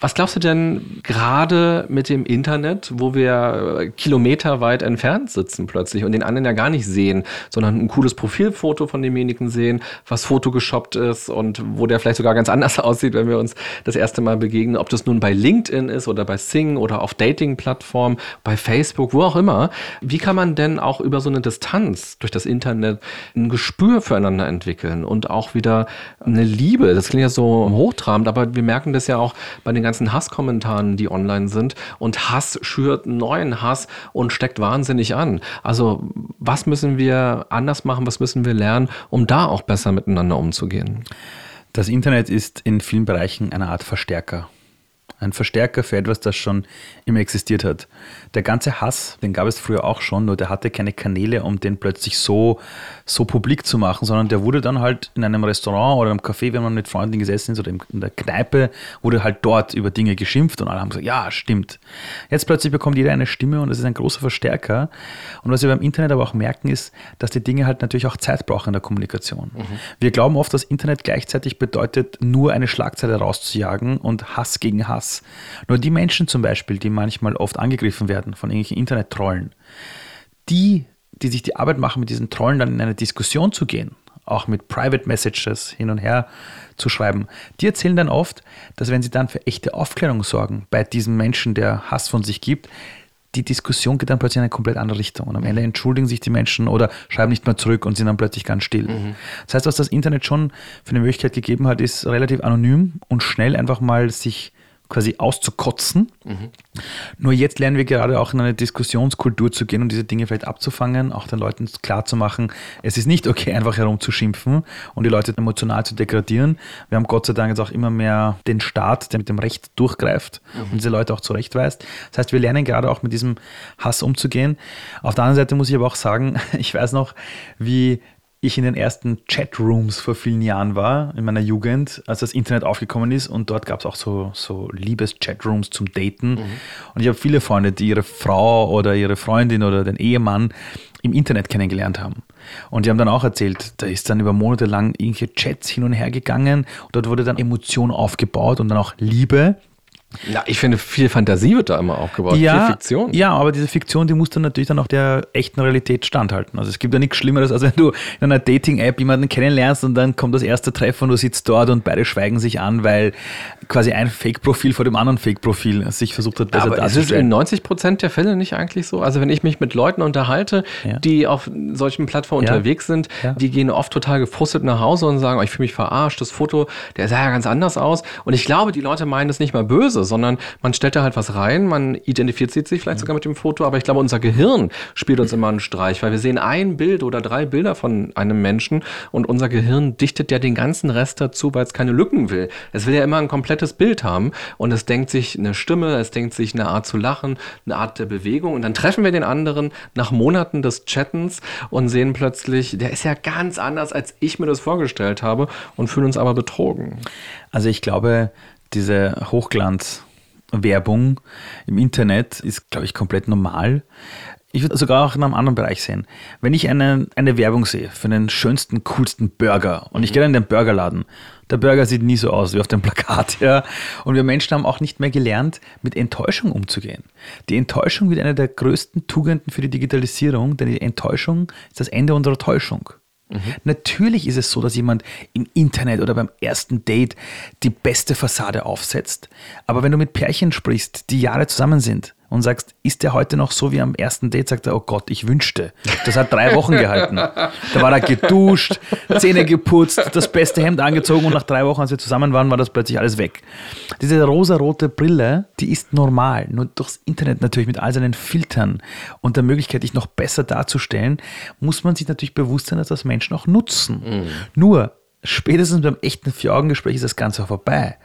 Was glaubst du denn gerade mit dem Internet, wo wir kilometerweit entfernt sitzen plötzlich und den anderen ja gar nicht sehen, sondern ein cooles Profilfoto von demjenigen sehen, was photogeshoppt ist und wo der vielleicht sogar ganz anders (laughs) aussieht, wenn wir uns das erste Mal begegnen, ob das nun bei LinkedIn ist oder bei Sing oder auf Dating-Plattformen, bei Facebook, wo auch immer. Wie kann man denn auch über so eine Distanz durch das Internet ein Gespür füreinander entwickeln und auch wieder eine Liebe? Das klingt ja so hochtrabend, aber wir merken das ja auch bei den ganzen Hasskommentaren, die online sind. Und Hass schürt neuen Hass und steckt wahnsinnig an. Also was müssen wir anders machen, was müssen wir lernen, um da auch besser miteinander umzugehen? Das Internet ist in vielen Bereichen eine Art Verstärker. Ein Verstärker für etwas, das schon immer existiert hat. Der ganze Hass, den gab es früher auch schon, nur der hatte keine Kanäle, um den plötzlich so, so publik zu machen, sondern der wurde dann halt in einem Restaurant oder im Café, wenn man mit Freunden gesessen ist oder in der Kneipe, wurde halt dort über Dinge geschimpft und alle haben gesagt, ja, stimmt. Jetzt plötzlich bekommt jeder eine Stimme und das ist ein großer Verstärker. Und was wir beim Internet aber auch merken, ist, dass die Dinge halt natürlich auch Zeit brauchen in der Kommunikation. Mhm. Wir glauben oft, dass Internet gleichzeitig bedeutet, nur eine Schlagzeile rauszujagen und Hass gegen Hass. Nur die Menschen zum Beispiel, die manchmal oft angegriffen werden, werden von irgendwelchen Internet-Trollen, die, die sich die Arbeit machen, mit diesen Trollen dann in eine Diskussion zu gehen, auch mit Private Messages hin und her zu schreiben, die erzählen dann oft, dass wenn sie dann für echte Aufklärung sorgen bei diesem Menschen, der Hass von sich gibt, die Diskussion geht dann plötzlich in eine komplett andere Richtung. Und am Ende entschuldigen sich die Menschen oder schreiben nicht mehr zurück und sind dann plötzlich ganz still. Mhm. Das heißt, was das Internet schon für eine Möglichkeit gegeben hat, ist relativ anonym und schnell einfach mal sich quasi auszukotzen. Mhm. Nur jetzt lernen wir gerade auch in eine Diskussionskultur zu gehen und diese Dinge vielleicht abzufangen, auch den Leuten klar zu machen, es ist nicht okay, einfach herumzuschimpfen und die Leute emotional zu degradieren. Wir haben Gott sei Dank jetzt auch immer mehr den Staat, der mit dem Recht durchgreift mhm. und diese Leute auch zurechtweist. Das heißt, wir lernen gerade auch mit diesem Hass umzugehen. Auf der anderen Seite muss ich aber auch sagen, (laughs) ich weiß noch, wie ich in den ersten Chatrooms vor vielen Jahren war, in meiner Jugend, als das Internet aufgekommen ist und dort gab es auch so, so Liebes-Chatrooms zum Daten. Mhm. Und ich habe viele Freunde, die ihre Frau oder ihre Freundin oder den Ehemann im Internet kennengelernt haben. Und die haben dann auch erzählt, da ist dann über Monate lang irgendwelche Chats hin und her gegangen und dort wurde dann Emotion aufgebaut und dann auch Liebe. Ja, ich finde, viel Fantasie wird da immer aufgebaut, ja, viel Fiktion. Ja, aber diese Fiktion, die muss dann natürlich dann auch der echten Realität standhalten. Also es gibt ja nichts Schlimmeres, als wenn du in einer Dating-App jemanden kennenlernst und dann kommt das erste Treffen und du sitzt dort und beide schweigen sich an, weil quasi ein Fake-Profil vor dem anderen Fake-Profil sich versucht hat, besser aber darzustellen. Ist es in 90 Prozent der Fälle nicht eigentlich so? Also wenn ich mich mit Leuten unterhalte, ja. die auf solchen Plattformen ja. unterwegs sind, die gehen oft total gefrustet nach Hause und sagen, oh, ich fühle mich verarscht, das Foto, der sah ja ganz anders aus. Und ich glaube, die Leute meinen es nicht mal böse, sondern man stellt da halt was rein, man identifiziert sich vielleicht sogar mit dem Foto, aber ich glaube, unser Gehirn spielt uns immer einen Streich, weil wir sehen ein Bild oder drei Bilder von einem Menschen und unser Gehirn dichtet ja den ganzen Rest dazu, weil es keine Lücken will. Es will ja immer ein komplettes Bild haben und es denkt sich eine Stimme, es denkt sich eine Art zu lachen, eine Art der Bewegung und dann treffen wir den anderen nach Monaten des Chattens und sehen plötzlich, der ist ja ganz anders, als ich mir das vorgestellt habe und fühlen uns aber betrogen. Also ich glaube, diese Hochglanzwerbung im Internet ist, glaube ich, komplett normal. Ich würde sogar auch in einem anderen Bereich sehen. Wenn ich eine, eine Werbung sehe für den schönsten, coolsten Burger und ich gehe in den Burgerladen, der Burger sieht nie so aus wie auf dem Plakat, (laughs) ja. Und wir Menschen haben auch nicht mehr gelernt, mit Enttäuschung umzugehen. Die Enttäuschung wird eine der größten Tugenden für die Digitalisierung, denn die Enttäuschung ist das Ende unserer Täuschung. Mhm. Natürlich ist es so, dass jemand im Internet oder beim ersten Date die beste Fassade aufsetzt. Aber wenn du mit Pärchen sprichst, die Jahre zusammen sind, und sagst, ist der heute noch so wie am ersten Date? Sagt er, oh Gott, ich wünschte. Das hat drei Wochen gehalten. Da war er geduscht, Zähne geputzt, das beste Hemd angezogen und nach drei Wochen, als wir zusammen waren, war das plötzlich alles weg. Diese rosarote Brille, die ist normal. Nur durchs Internet natürlich mit all seinen Filtern und der Möglichkeit, dich noch besser darzustellen, muss man sich natürlich bewusst sein, dass das Menschen auch nutzen. Mhm. Nur, spätestens beim echten Vier-Augen-Gespräch ist das Ganze vorbei.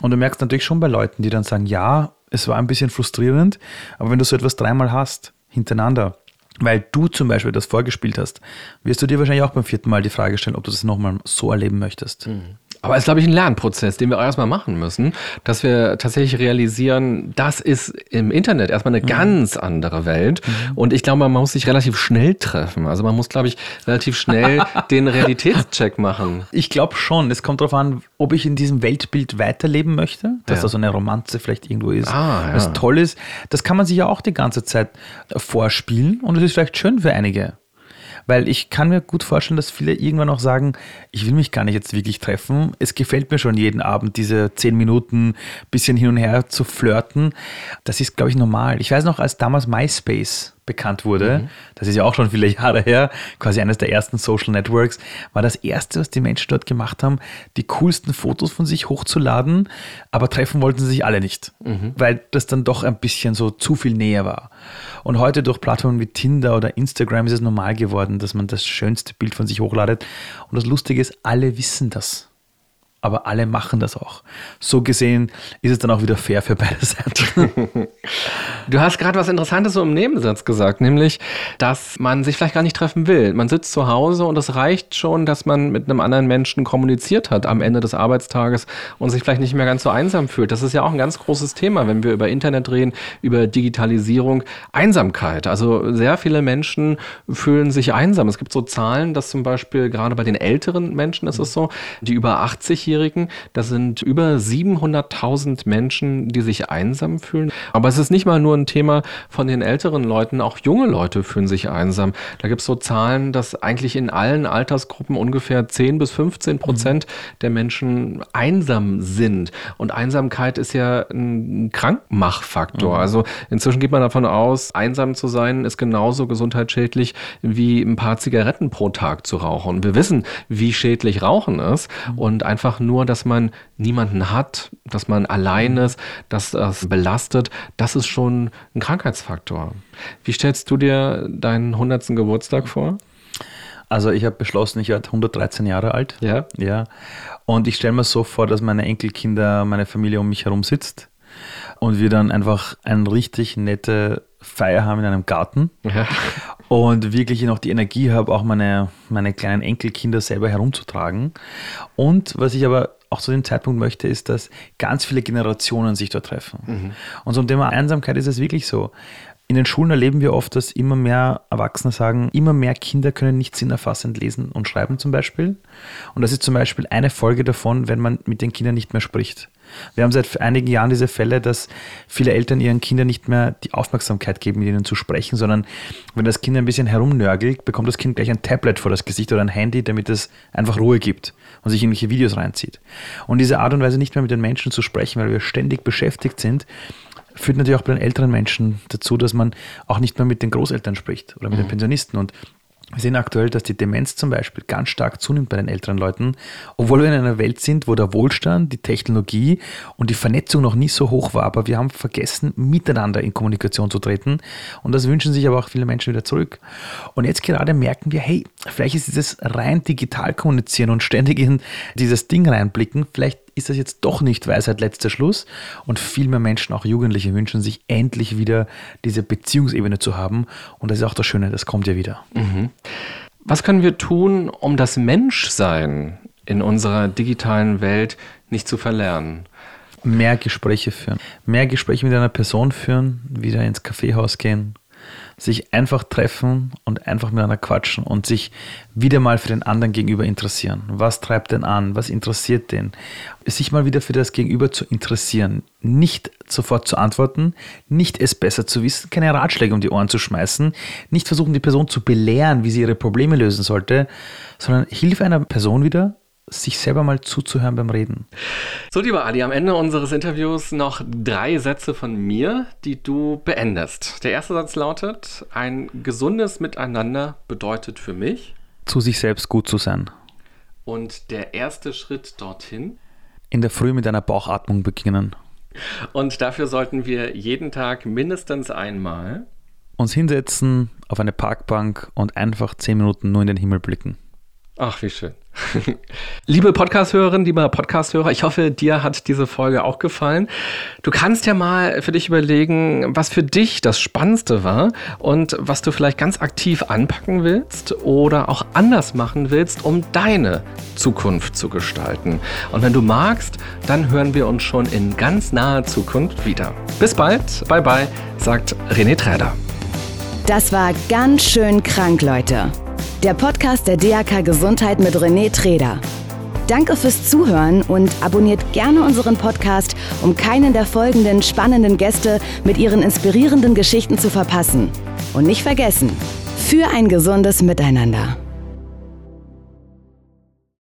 Und du merkst natürlich schon bei Leuten, die dann sagen, ja, es war ein bisschen frustrierend, aber wenn du so etwas dreimal hast, hintereinander, weil du zum Beispiel das vorgespielt hast, wirst du dir wahrscheinlich auch beim vierten Mal die Frage stellen, ob du das nochmal so erleben möchtest. Mhm. Aber es ist, glaube ich, ein Lernprozess, den wir auch erstmal machen müssen, dass wir tatsächlich realisieren, das ist im Internet erstmal eine mhm. ganz andere Welt. Mhm. Und ich glaube, man muss sich relativ schnell treffen. Also man muss, glaube ich, relativ schnell (laughs) den Realitätscheck machen. Ich glaube schon. Es kommt darauf an, ob ich in diesem Weltbild weiterleben möchte, dass ja. da so eine Romanze vielleicht irgendwo ist, ah, ja. was toll ist. Das kann man sich ja auch die ganze Zeit vorspielen und es ist vielleicht schön für einige. Weil ich kann mir gut vorstellen, dass viele irgendwann auch sagen, ich will mich gar nicht jetzt wirklich treffen. Es gefällt mir schon jeden Abend, diese zehn Minuten bisschen hin und her zu flirten. Das ist, glaube ich, normal. Ich weiß noch, als damals MySpace bekannt wurde, mhm. das ist ja auch schon viele (laughs) Jahre her, quasi eines der ersten Social Networks, war das erste, was die Menschen dort gemacht haben, die coolsten Fotos von sich hochzuladen, aber treffen wollten sie sich alle nicht, mhm. weil das dann doch ein bisschen so zu viel näher war. Und heute durch Plattformen wie Tinder oder Instagram ist es normal geworden, dass man das schönste Bild von sich hochladet. Und das Lustige ist, alle wissen das aber alle machen das auch. So gesehen ist es dann auch wieder fair für beide Seiten. (laughs) Du hast gerade was Interessantes so im Nebensatz gesagt, nämlich, dass man sich vielleicht gar nicht treffen will. Man sitzt zu Hause und es reicht schon, dass man mit einem anderen Menschen kommuniziert hat am Ende des Arbeitstages und sich vielleicht nicht mehr ganz so einsam fühlt. Das ist ja auch ein ganz großes Thema, wenn wir über Internet reden, über Digitalisierung, Einsamkeit. Also sehr viele Menschen fühlen sich einsam. Es gibt so Zahlen, dass zum Beispiel gerade bei den älteren Menschen ist es so, die über 80 20-Jährigen. Das sind über 700.000 Menschen, die sich einsam fühlen. Aber es ist nicht mal nur ein Thema von den älteren Leuten, auch junge Leute fühlen sich einsam. Da gibt es so Zahlen, dass eigentlich in allen Altersgruppen ungefähr 10 bis 15 Prozent mhm. der Menschen einsam sind. Und Einsamkeit ist ja ein Krankmachfaktor. Mhm. Also inzwischen geht man davon aus, einsam zu sein ist genauso gesundheitsschädlich wie ein paar Zigaretten pro Tag zu rauchen. Und wir wissen, wie schädlich Rauchen ist. Mhm. Und einfach einfach nur, dass man niemanden hat, dass man allein mhm. ist, dass das belastet, das ist schon ein Krankheitsfaktor. Wie stellst du dir deinen 100. Geburtstag vor? Also ich habe beschlossen, ich werde 113 Jahre alt. Ja. Ja. Und ich stelle mir so vor, dass meine Enkelkinder, meine Familie um mich herum sitzt und wir dann einfach eine richtig nette Feier haben in einem Garten. Ja. Und wirklich noch die Energie habe, auch meine, meine kleinen Enkelkinder selber herumzutragen. Und was ich aber auch zu dem Zeitpunkt möchte, ist, dass ganz viele Generationen sich dort treffen. Mhm. Und zum Thema Einsamkeit ist es wirklich so. In den Schulen erleben wir oft, dass immer mehr Erwachsene sagen, immer mehr Kinder können nicht sinnerfassend lesen und schreiben zum Beispiel. Und das ist zum Beispiel eine Folge davon, wenn man mit den Kindern nicht mehr spricht. Wir haben seit einigen Jahren diese Fälle, dass viele Eltern ihren Kindern nicht mehr die Aufmerksamkeit geben, mit ihnen zu sprechen, sondern wenn das Kind ein bisschen herumnörgelt, bekommt das Kind gleich ein Tablet vor das Gesicht oder ein Handy, damit es einfach Ruhe gibt und sich irgendwelche Videos reinzieht. Und diese Art und Weise nicht mehr mit den Menschen zu sprechen, weil wir ständig beschäftigt sind, führt natürlich auch bei den älteren Menschen dazu, dass man auch nicht mehr mit den Großeltern spricht oder mit mhm. den Pensionisten. Und wir sehen aktuell, dass die Demenz zum Beispiel ganz stark zunimmt bei den älteren Leuten, obwohl wir in einer Welt sind, wo der Wohlstand, die Technologie und die Vernetzung noch nie so hoch war, aber wir haben vergessen, miteinander in Kommunikation zu treten. Und das wünschen sich aber auch viele Menschen wieder zurück. Und jetzt gerade merken wir, hey, vielleicht ist dieses rein digital kommunizieren und ständig in dieses Ding reinblicken, vielleicht ist das jetzt doch nicht Weisheit letzter Schluss. Und viel mehr Menschen, auch Jugendliche, wünschen sich endlich wieder diese Beziehungsebene zu haben. Und das ist auch das Schöne, das kommt ja wieder. Mhm. Was können wir tun, um das Menschsein in unserer digitalen Welt nicht zu verlernen? Mehr Gespräche führen. Mehr Gespräche mit einer Person führen, wieder ins Kaffeehaus gehen, sich einfach treffen und einfach miteinander quatschen und sich wieder mal für den anderen gegenüber interessieren. Was treibt den an? Was interessiert den? Sich mal wieder für das Gegenüber zu interessieren. Nicht sofort zu antworten, nicht es besser zu wissen, keine Ratschläge um die Ohren zu schmeißen, nicht versuchen, die Person zu belehren, wie sie ihre Probleme lösen sollte, sondern hilf einer Person wieder, sich selber mal zuzuhören beim Reden. So, lieber Ali, am Ende unseres Interviews noch drei Sätze von mir, die du beendest. Der erste Satz lautet, ein gesundes Miteinander bedeutet für mich, zu sich selbst gut zu sein. Und der erste Schritt dorthin? In der Früh mit einer Bauchatmung beginnen. Und dafür sollten wir jeden Tag mindestens einmal uns hinsetzen auf eine Parkbank und einfach zehn Minuten nur in den Himmel blicken. Ach, wie schön. (laughs) Liebe Podcast-Hörerin, lieber Podcast-Hörer, ich hoffe, dir hat diese Folge auch gefallen. Du kannst ja mal für dich überlegen, was für dich das Spannendste war und was du vielleicht ganz aktiv anpacken willst oder auch anders machen willst, um deine Zukunft zu gestalten. Und wenn du magst, dann hören wir uns schon in ganz naher Zukunft wieder. Bis bald, bye bye, sagt René Träder. Das war ganz schön krank, Leute der Podcast der DAK Gesundheit mit René Treder. Danke fürs Zuhören und abonniert gerne unseren Podcast, um keinen der folgenden spannenden Gäste mit ihren inspirierenden Geschichten zu verpassen. Und nicht vergessen, für ein gesundes Miteinander.